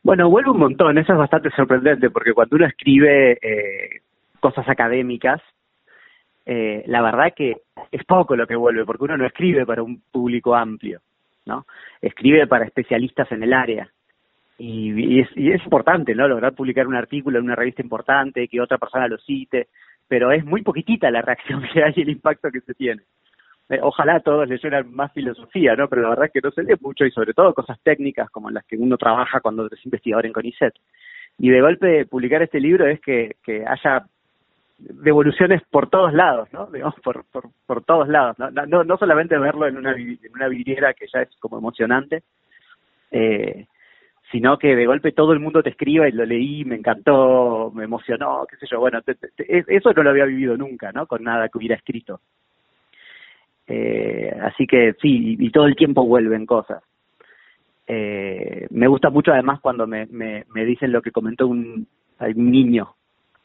Bueno, vuelve un montón, eso es bastante sorprendente, porque cuando uno escribe eh, cosas académicas, eh, la verdad que es poco lo que vuelve, porque uno no escribe para un público amplio, ¿no? Escribe para especialistas en el área. Y, es, y es importante, ¿no? Lograr publicar un artículo en una revista importante, que otra persona lo cite, pero es muy poquitita la reacción que hay y el impacto que se tiene. Eh, ojalá todos leyeran más filosofía, ¿no? Pero la verdad es que no se lee mucho y sobre todo cosas técnicas como las que uno trabaja cuando es investigador en CONICET. Y de golpe publicar este libro es que, que haya devoluciones por todos lados, ¿no? Digamos, por, por, por todos lados, ¿no? No, no solamente verlo en una, en una vidriera que ya es como emocionante, eh, sino que de golpe todo el mundo te escriba y lo leí, me encantó, me emocionó, qué sé yo, bueno, eso no lo había vivido nunca, ¿no? Con nada que hubiera escrito. Eh, así que sí, y, todo el tiempo vuelven cosas. Eh, me gusta mucho además cuando me, me, me dicen lo que comentó un, un niño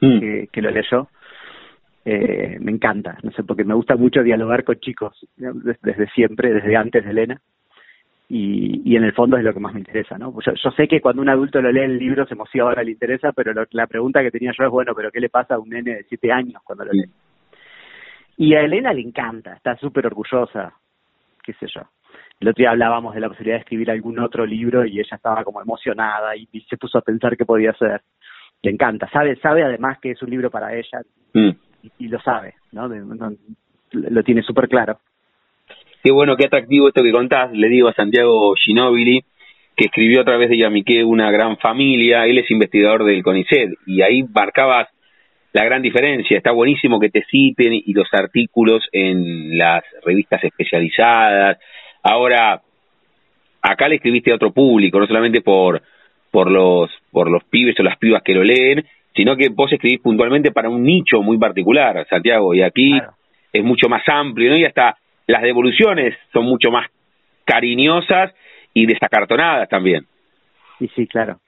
mm. que, que, lo leyó. Eh, me encanta, no sé, porque me gusta mucho dialogar con chicos desde siempre, desde antes de Elena y, y en el fondo es lo que más me interesa, ¿no? Yo, yo sé que cuando un adulto lo lee el libro se emociona, le interesa, pero la pregunta que tenía yo es, bueno, pero ¿qué le pasa a un nene de siete años cuando lo lee? Y a Elena le encanta, está súper orgullosa, qué sé yo. El otro día hablábamos de la posibilidad de escribir algún otro libro y ella estaba como emocionada y, se puso a pensar qué podía hacer. Le encanta, sabe, sabe además que es un libro para ella mm. y, lo sabe, ¿no? lo tiene súper claro qué bueno, qué atractivo esto que contás, le digo a Santiago Ginóbili, que escribió a través de Yamiqué una gran familia, él es investigador del CONICET, y ahí marcabas la gran diferencia, está buenísimo que te citen y los artículos en las revistas especializadas, ahora acá le escribiste a otro público, no solamente por, por los, por los pibes o las pibas que lo leen, sino que vos escribís puntualmente para un nicho muy particular, Santiago, y aquí es mucho más amplio, ¿no? Y hasta las devoluciones son mucho más cariñosas y desacartonadas también. Sí, sí, claro.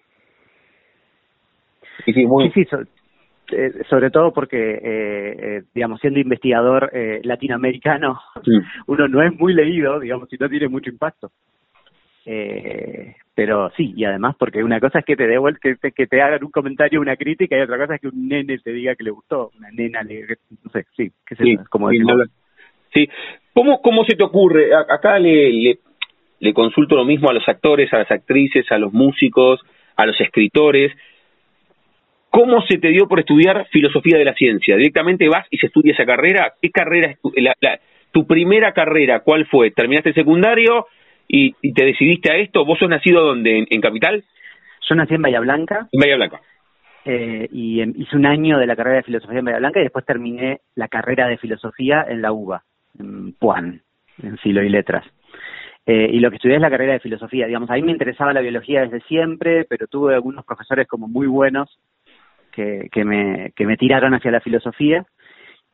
Sí, sí, muy... sí, eh, sobre todo porque, eh, eh, digamos, siendo investigador eh, latinoamericano, uno no es muy leído, digamos, y no tiene mucho impacto. Eh, pero sí, y además porque una cosa es que te devuelvan, que te, que te hagan un comentario, una crítica, y otra cosa es que un nene te diga que le gustó, una nena, le, no sé, sí, qué sé, como sí, Sí. ¿Cómo, ¿Cómo se te ocurre? Acá le, le, consulto lo mismo a los actores, a las actrices, a los músicos, a los escritores. ¿Cómo se te dio por estudiar filosofía de la ciencia? ¿Directamente vas y se estudia esa carrera? ¿Qué carrera es tu, tu primera carrera? ¿Cuál fue? ¿Terminaste el secundario y, te decidiste a esto? ¿Vos sos nacido donde? ¿En, Capital? Yo nací en Bahía Blanca. En Bahía Blanca. Eh, y hice un año de la carrera de filosofía en Bahía Blanca y después terminé la carrera de filosofía en la UBA en Puan, en Filo y Letras. Eh, y lo que estudié es la carrera de filosofía. Digamos, a mí me interesaba la biología desde siempre, pero tuve algunos profesores como muy buenos que, que, me, que me tiraron hacia la filosofía.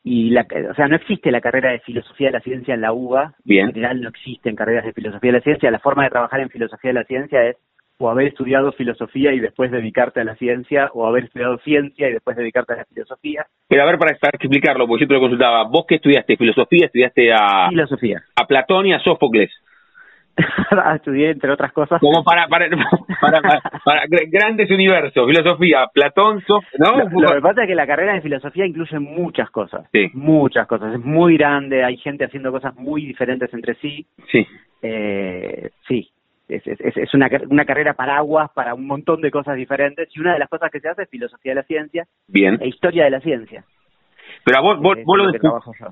Y, la, o sea, no existe la carrera de filosofía de la ciencia en la UBA. Bien. En general no existen carreras de filosofía de la ciencia. La forma de trabajar en filosofía de la ciencia es o haber estudiado filosofía y después dedicarte a la ciencia, o haber estudiado ciencia y después dedicarte a la filosofía. Pero a ver, para, explicarlo, porque yo te lo consultaba, ¿vos qué estudiaste? ¿Filosofía? ¿Estudiaste a, filosofía. a Platón y a Sófocles? Estudié, entre otras cosas. Como para, para, para, grandes universos, filosofía, Platón, Sófocles, ¿no? Lo, que pasa es que la carrera de filosofía incluye muchas cosas. Sí. Muchas cosas. Es muy grande, hay gente haciendo cosas muy diferentes entre sí. Sí. Eh, sí, es, es, es una, una carrera paraguas para un montón de cosas diferentes y una de las cosas que se hace es filosofía de la ciencia Bien. e historia de la ciencia. Pero a vos, vos, vos, lo,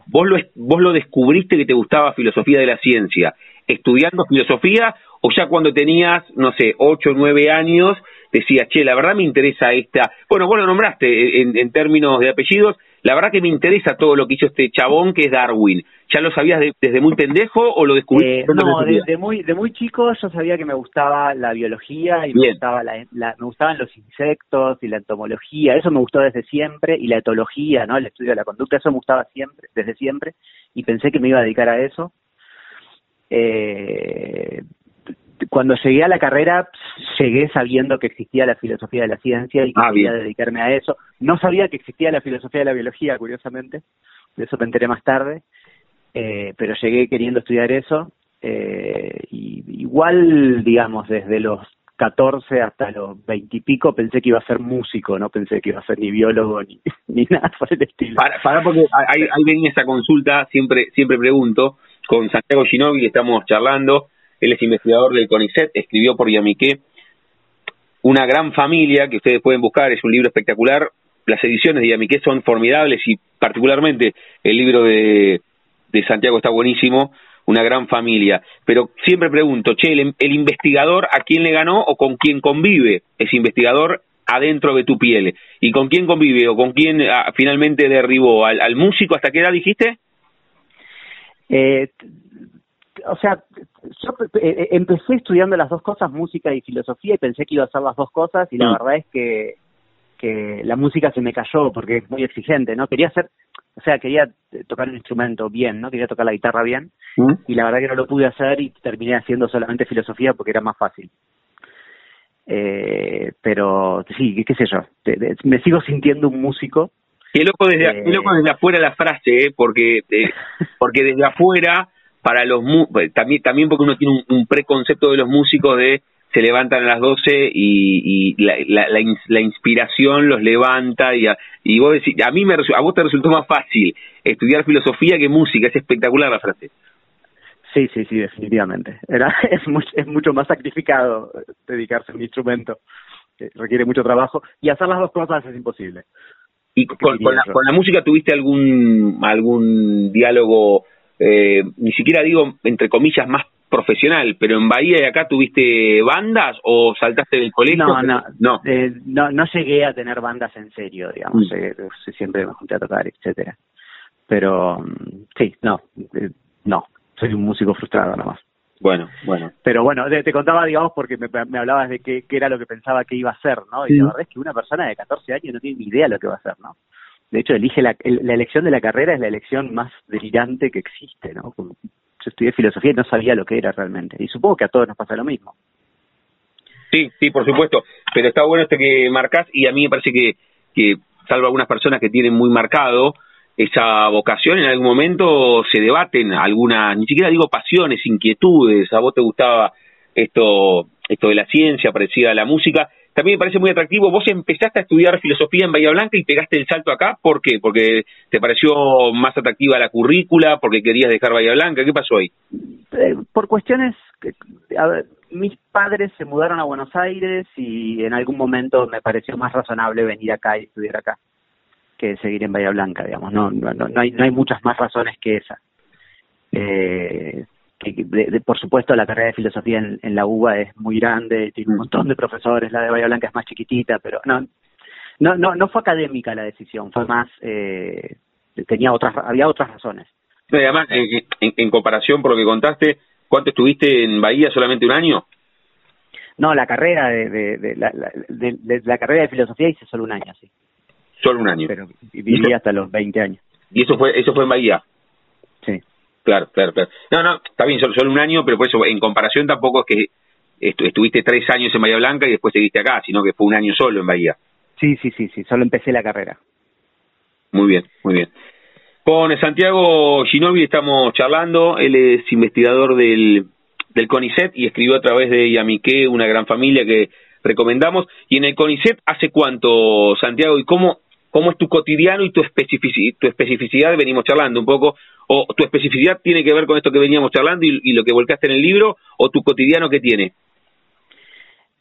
vos, lo, vos lo descubriste que te gustaba filosofía de la ciencia, estudiando filosofía o ya cuando tenías, no sé, ocho o nueve años, decías, che, la verdad me interesa esta, bueno, vos lo nombraste en, en términos de apellidos, la verdad que me interesa todo lo que hizo este chabón que es Darwin. ¿Ya lo sabías desde muy pendejo o lo descubriste? Eh, no, desde muy, de muy chico yo sabía que me gustaba la biología y me, gustaba la, me gustaban los insectos y la entomología, eso me gustó desde siempre, y la etología, ¿no? el estudio de la conducta, eso me gustaba siempre, desde siempre, y pensé que me iba a dedicar a eso. Eh, cuando llegué a la carrera, llegué sabiendo que existía la filosofía de la ciencia y que ah, quería dedicarme a eso. No sabía que existía la filosofía de la biología, curiosamente, de eso me enteré más tarde, eh, pero llegué queriendo estudiar eso. Eh, y igual, digamos, desde los 14 hasta los 20 y pico pensé que iba a ser músico, no pensé que iba a ser ni biólogo ni, nada por el estilo. Para, porque ahí, ahí ven esa consulta, siempre siempre pregunto, con Santiago Ginovi estamos charlando, él es investigador del CONICET, escribió por Yamiqué Una gran familia, que ustedes pueden buscar, es un libro espectacular. Las ediciones de Yamiqué son formidables y particularmente el libro de, de Santiago está buenísimo, una gran familia. Pero siempre pregunto, che, el, investigador a quién le ganó o con quién convive ese investigador adentro de tu piel. ¿Y con quién convive o con quién ah, finalmente derribó? ¿Al, ¿Al, músico hasta qué edad dijiste? Eh, o sea, yo eh, empecé estudiando las dos cosas, música y filosofía, y pensé que iba a hacer las dos cosas, y la mm. verdad es que, que la música se me cayó porque es muy exigente, ¿no? Quería hacer, o sea, quería tocar un instrumento bien, ¿no? Quería tocar la guitarra bien, mm. y la verdad que no lo pude hacer y terminé haciendo solamente filosofía porque era más fácil. Eh, pero sí, qué sé yo, me sigo sintiendo un músico. Qué loco desde, eh, loco desde afuera la frase, ¿eh? porque, eh, porque desde afuera para los pues, también también porque uno tiene un, preconcepto de los músicos de se levantan a las 12 y, y la, la, la, inspiración los levanta y a, y vos decís, a mí me a vos te resultó más fácil estudiar filosofía que música, es espectacular la frase. Sí, sí, sí, definitivamente. Era, es, es mucho más sacrificado dedicarse a un instrumento, que requiere mucho trabajo, y hacer las dos cosas es imposible. ¿Y con, con, la, con la música tuviste algún algún diálogo eh, ni siquiera digo entre comillas más profesional, pero en Bahía y acá tuviste bandas o saltaste del colegio? No, no, no, eh, no, no llegué a tener bandas en serio, digamos, mm. eh, siempre me junté a tocar, etcétera. Pero mm, sí, no, eh, no, soy un músico frustrado nada más. Bueno, bueno. Pero bueno, te, contaba, digamos, porque me, me hablabas de qué, qué, era lo que pensaba que iba a hacer, ¿no? Y la verdad es que una persona de 14 años no tiene ni idea de lo que va a hacer, ¿no? de hecho, elige la, la elección de la carrera es la elección más delirante que existe, ¿no? Estudié filosofía y no sabía lo que era realmente. Y supongo que a todos nos pasa lo mismo. Sí, sí, por supuesto. Pero está bueno este que marcas y a mí me parece que, que salvo algunas personas que tienen muy marcado esa vocación, en algún momento se debaten algunas, ni siquiera digo pasiones, inquietudes. A vos te gustaba esto, esto de la ciencia, parecida a la música también me parece muy atractivo. Vos empezaste a estudiar filosofía en Bahía Blanca y pegaste el salto acá. ¿Por qué? ¿Porque te pareció más atractiva la currícula? ¿Porque querías dejar Bahía Blanca? ¿Qué pasó ahí? Eh, por cuestiones... Mis padres se mudaron a Buenos Aires y en algún momento me pareció más razonable venir acá y estudiar acá que seguir en Bahía Blanca, digamos. No, no, no, hay, no hay muchas más razones que esa. Eh, de, por supuesto la carrera de filosofía en, la UBA es muy grande, tiene un montón de profesores, la de Bahía Blanca es más chiquitita, pero no, no, no, no fue académica la decisión, fue más, eh, tenía otras, había otras razones. además, en, comparación por lo que contaste, ¿cuánto estuviste en Bahía? ¿Solamente un año? No, la carrera de, de, la, de, la carrera de filosofía hice solo un año, sí. Solo un año. Pero viví hasta los 20 años. ¿Y eso fue eso fue en Bahía? Sí. Claro, claro, claro. No, no, está bien, solo, un año, pero por eso, en comparación tampoco es que estuviste tres años en Bahía Blanca y después seguiste acá, sino que fue un año solo en Bahía. Sí, sí, sí, sí, solo empecé la carrera. Muy bien, muy bien. Con Santiago Ginovi estamos charlando, él es investigador del, del CONICET y escribió a través de Yamique, una gran familia que recomendamos. Y en el CONICET, ¿hace cuánto, Santiago? ¿Y cómo, cómo es tu cotidiano y tu especificidad? Venimos charlando un poco o tu especificidad tiene que ver con esto que veníamos charlando y, lo que volcaste en el libro, o tu cotidiano que tiene?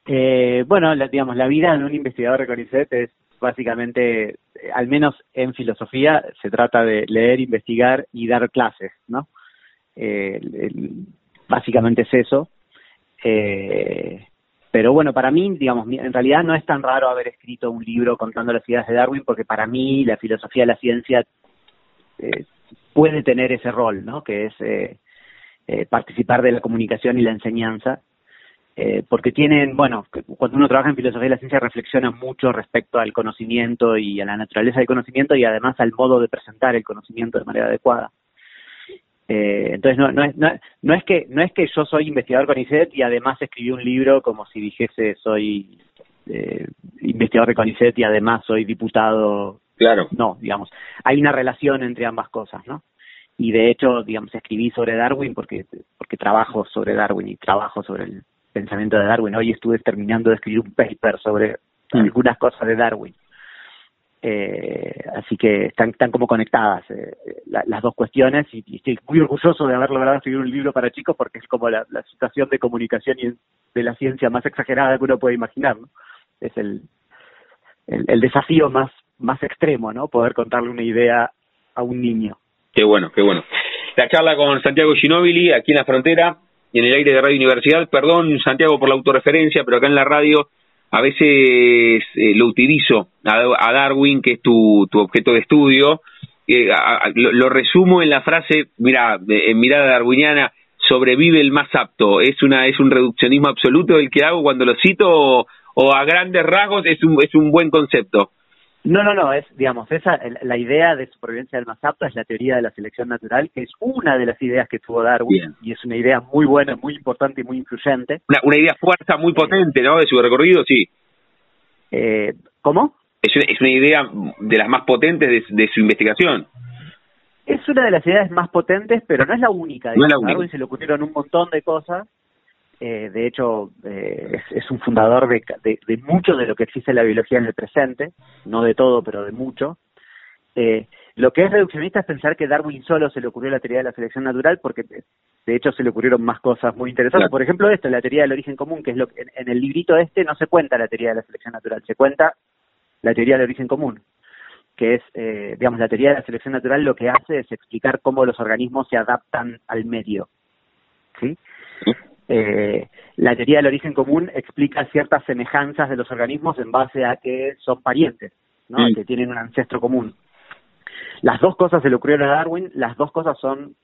Eh, bueno, digamos, la vida de un investigador de CONICET es básicamente, eh, al menos en filosofía, se trata de leer, investigar y dar clases, ¿no? Eh, básicamente es eso. Pero bueno, para mí, digamos, en realidad no es tan raro haber escrito un libro contando las ideas de Darwin, porque para mí la filosofía de la ciencia puede tener ese rol, ¿no? Que es eh, eh, participar de la comunicación y la enseñanza, eh, porque tienen, bueno, cuando uno trabaja en filosofía de la ciencia reflexiona mucho respecto al conocimiento y a la naturaleza del conocimiento y además al modo de presentar el conocimiento de manera adecuada. Eh, entonces no, no, es, no, no, es que no es que yo soy investigador con ICET y además escribí un libro como si dijese soy eh, investigador de CONICET y además soy diputado Claro. No, digamos, hay una relación entre ambas cosas, ¿no? Y de hecho, digamos, escribí sobre Darwin porque, porque trabajo sobre Darwin y trabajo sobre el pensamiento de Darwin. Hoy estuve terminando de escribir un paper sobre mm. algunas cosas de Darwin. Eh, así que están, como conectadas eh, las dos cuestiones y, estoy muy orgulloso de haber logrado escribir un libro para chicos porque es como la, situación de comunicación y de la ciencia más exagerada que uno puede imaginar. ¿no? Es el, el desafío más más extremo, ¿no? Poder contarle una idea a un niño. Qué bueno, qué bueno. La charla con Santiago Ginóbili, aquí en la frontera y en el aire de Radio Universidad. Perdón, Santiago, por la autorreferencia, pero acá en la radio a veces eh, lo utilizo a, Darwin, que es tu, tu objeto de estudio. Eh, lo, resumo en la frase, mira, en mirada darwiniana, sobrevive el más apto. Es una es un reduccionismo absoluto el que hago cuando lo cito o, a grandes rasgos es un es un buen concepto. No, no, no, es, digamos, esa, la idea de supervivencia del más apto es la teoría de la selección natural, que es una de las ideas que tuvo Darwin, y es una idea muy buena, muy importante y muy influyente. Una, una idea fuerza muy potente, ¿no? De su recorrido, sí. Eh, ¿Cómo? Es una, es una idea de las más potentes de, de su investigación. Es una de las ideas más potentes, pero no es la única. No es la única. Darwin se le ocurrieron un montón de cosas. Eh, de hecho, eh, es, un fundador de, de, mucho de lo que existe en la biología en el presente, no de todo, pero de mucho. Eh, lo que es reduccionista es pensar que Darwin solo se le ocurrió la teoría de la selección natural, porque de hecho se le ocurrieron más cosas muy interesantes. Por ejemplo, esto, la teoría del origen común, que es lo que en, el librito este no se cuenta la teoría de la selección natural, se cuenta la teoría del origen común que es, eh, digamos, la teoría de la selección natural lo que hace es explicar cómo los organismos se adaptan al medio. ¿sí? Eh, la teoría del origen común explica ciertas semejanzas de los organismos en base a que son parientes, ¿no? que tienen un ancestro común. Las dos cosas se le ocurrieron a Darwin, las dos cosas son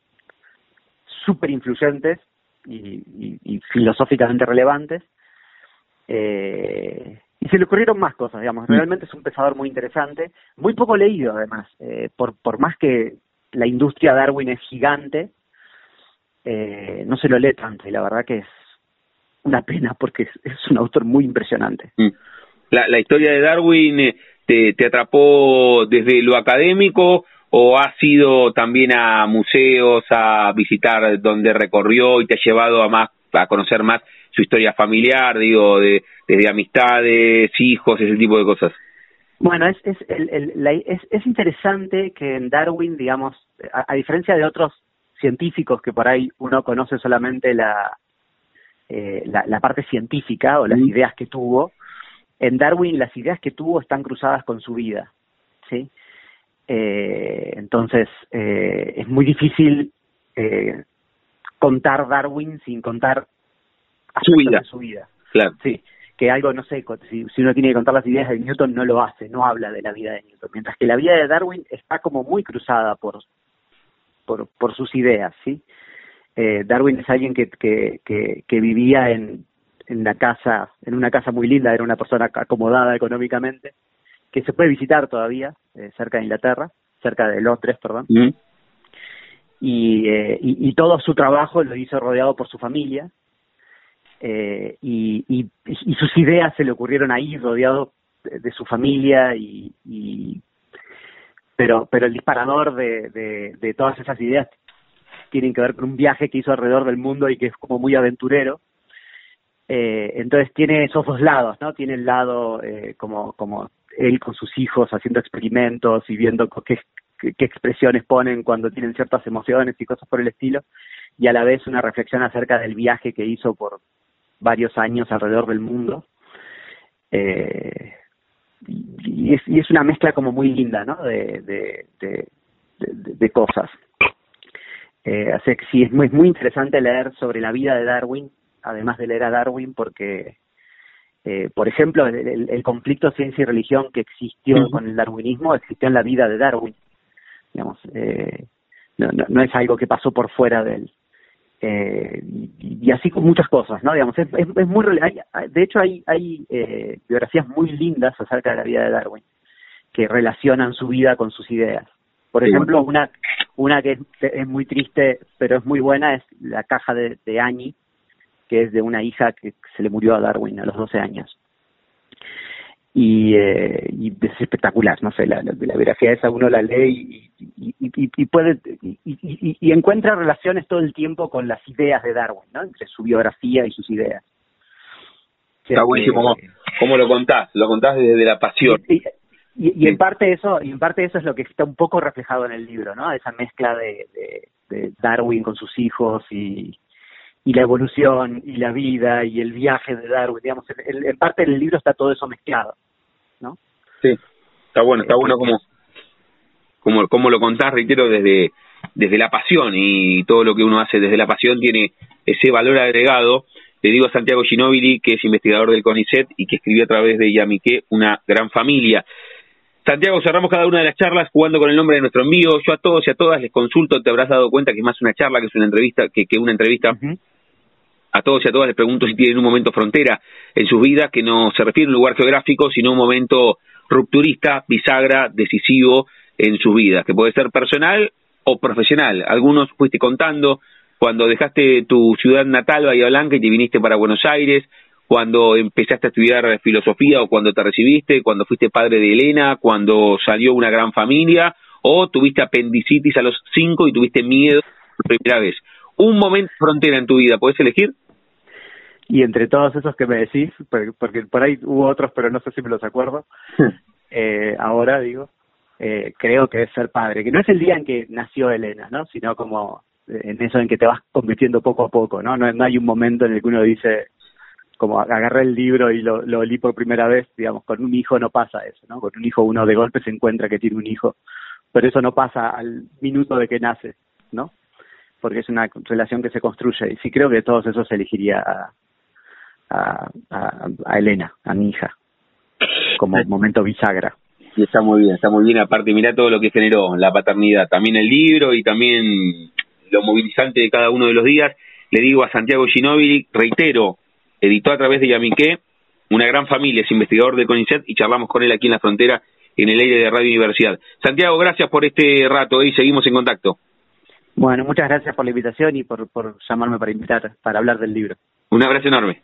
súper influyentes y, y, filosóficamente relevantes. Eh, y se le ocurrieron más cosas, digamos. Mm. Realmente es un pensador muy interesante, muy poco leído además. Eh, por, por más que la industria Darwin es gigante, eh, no se lo lee tanto y la verdad que es una pena porque es, un autor muy impresionante. Mm. La, la historia de Darwin eh, te, te atrapó desde lo académico o has ido también a museos a visitar donde recorrió y te ha llevado a más a conocer más su historia familiar, digo, de, desde amistades, hijos, ese tipo de cosas. Bueno, es, es, el, es, es, interesante que en Darwin, digamos, a, diferencia de otros científicos que por ahí uno conoce solamente la, eh, la, parte científica o las ideas que tuvo, en Darwin las ideas que tuvo están cruzadas con su vida, ¿sí? Eh, entonces, eh, es muy difícil eh, contar Darwin sin contar su vida. su vida. Claro. Sí, que algo, no sé, si, si, uno tiene que contar las ideas de Newton, no lo hace, no habla de la vida de Newton. Mientras que la vida de Darwin está como muy cruzada por, por, por sus ideas, ¿sí? Eh, Darwin es alguien que, que, que, que vivía en, en la casa, en una casa muy linda, era una persona acomodada económicamente, que se puede visitar todavía, eh, cerca de Inglaterra, cerca de Londres, perdón. Y, eh, y, y, todo su trabajo lo hizo rodeado por su familia, eh, y, y, y, sus ideas se le ocurrieron ahí, rodeado de, su familia, y, y, pero, pero el disparador de, de, todas esas ideas tienen que ver con un viaje que hizo alrededor del mundo y que es como muy aventurero. Eh, entonces tiene esos dos lados, ¿no? Tiene el lado eh, como, como él con sus hijos haciendo experimentos y viendo qué, qué, expresiones ponen cuando tienen ciertas emociones y cosas por el estilo, y a la vez una reflexión acerca del viaje que hizo por, varios años alrededor del mundo. Eh, y, es, y es una mezcla como muy linda, ¿no? De, de, de, de, cosas. Eh, así que sí, es muy, muy interesante leer sobre la vida de Darwin, además de leer a Darwin, porque, eh, por ejemplo, el, el, conflicto ciencia y religión que existió con el darwinismo existió en la vida de Darwin. Digamos, eh, no, no, no es algo que pasó por fuera de él eh, y, así con muchas cosas, ¿no? Digamos, es, es, muy de hecho hay hay eh, biografías muy lindas acerca de la vida de Darwin que relacionan su vida con sus ideas. Por ejemplo, una una que es, muy triste pero es muy buena es la caja de, de Annie, que es de una hija que se le murió a Darwin a los 12 años y, eh, y es espectacular, no sé, la, la, biografía esa uno la lee y, y, y puede y, encuentra relaciones todo el tiempo con las ideas de Darwin, ¿no? Entre su biografía y sus ideas. Está buenísimo, ¿Cómo, lo contás? Lo contás desde la pasión. Y, y, en parte eso y en parte eso es lo que está un poco reflejado en el libro, ¿no? Esa mezcla de, de Darwin con sus hijos y, y la evolución y la vida y el viaje de Darwin, digamos, en, parte del libro está todo eso mezclado, ¿no? Sí, está bueno, está bueno como, como, como lo contás, reitero, desde, desde la pasión y todo lo que uno hace desde la pasión tiene ese valor agregado. Le digo a Santiago Ginóbili, que es investigador del CONICET y que escribió a través de Yamiqué una gran familia. Santiago, cerramos cada una de las charlas jugando con el nombre de nuestro envío. Yo a todos y a todas les consulto, te habrás dado cuenta que es más una charla que es una entrevista, que, que una entrevista. A todos y a todas les pregunto si tienen un momento frontera en sus vidas, que no se refiere a un lugar geográfico, sino un momento rupturista, bisagra, decisivo en sus vidas, que puede ser personal o profesional. Algunos fuiste contando cuando dejaste tu ciudad natal, Bahía Blanca, y te viniste para Buenos Aires, cuando empezaste a estudiar filosofía o cuando te recibiste, cuando fuiste padre de Elena, cuando salió una gran familia, o tuviste apendicitis a los cinco y tuviste miedo por primera vez. Un momento frontera en tu vida, ¿puedes elegir? Y entre todos esos que me decís, porque por ahí hubo otros, pero no sé si me los acuerdo, eh, ahora digo, eh, creo que es ser padre, que no es el día en que nació Elena, ¿no? Sino como en eso en que te vas convirtiendo poco a poco, ¿no? No, no hay un momento en el que uno dice, como agarré el libro y lo, lo por primera vez, digamos, con un hijo no pasa eso, ¿no? Con un hijo uno de golpe se encuentra que tiene un hijo, pero eso no pasa al minuto de que nace, ¿no? Porque es una relación que se construye y sí creo que todos esos elegiría a, a, a, Elena, a mi hija, como momento bisagra. Sí, está muy bien, está muy bien. Aparte, mira todo lo que generó la paternidad, también el libro y también lo movilizante de cada uno de los días. Le digo a Santiago Ginóbili, reitero, editó a través de Yamiqué, una gran familia, es investigador de CONICET y charlamos con él aquí en la frontera en el aire de Radio Universidad. Santiago, gracias por este rato y seguimos en contacto. Bueno, muchas gracias por la invitación y por, por llamarme para invitar, para hablar del libro. Un abrazo enorme.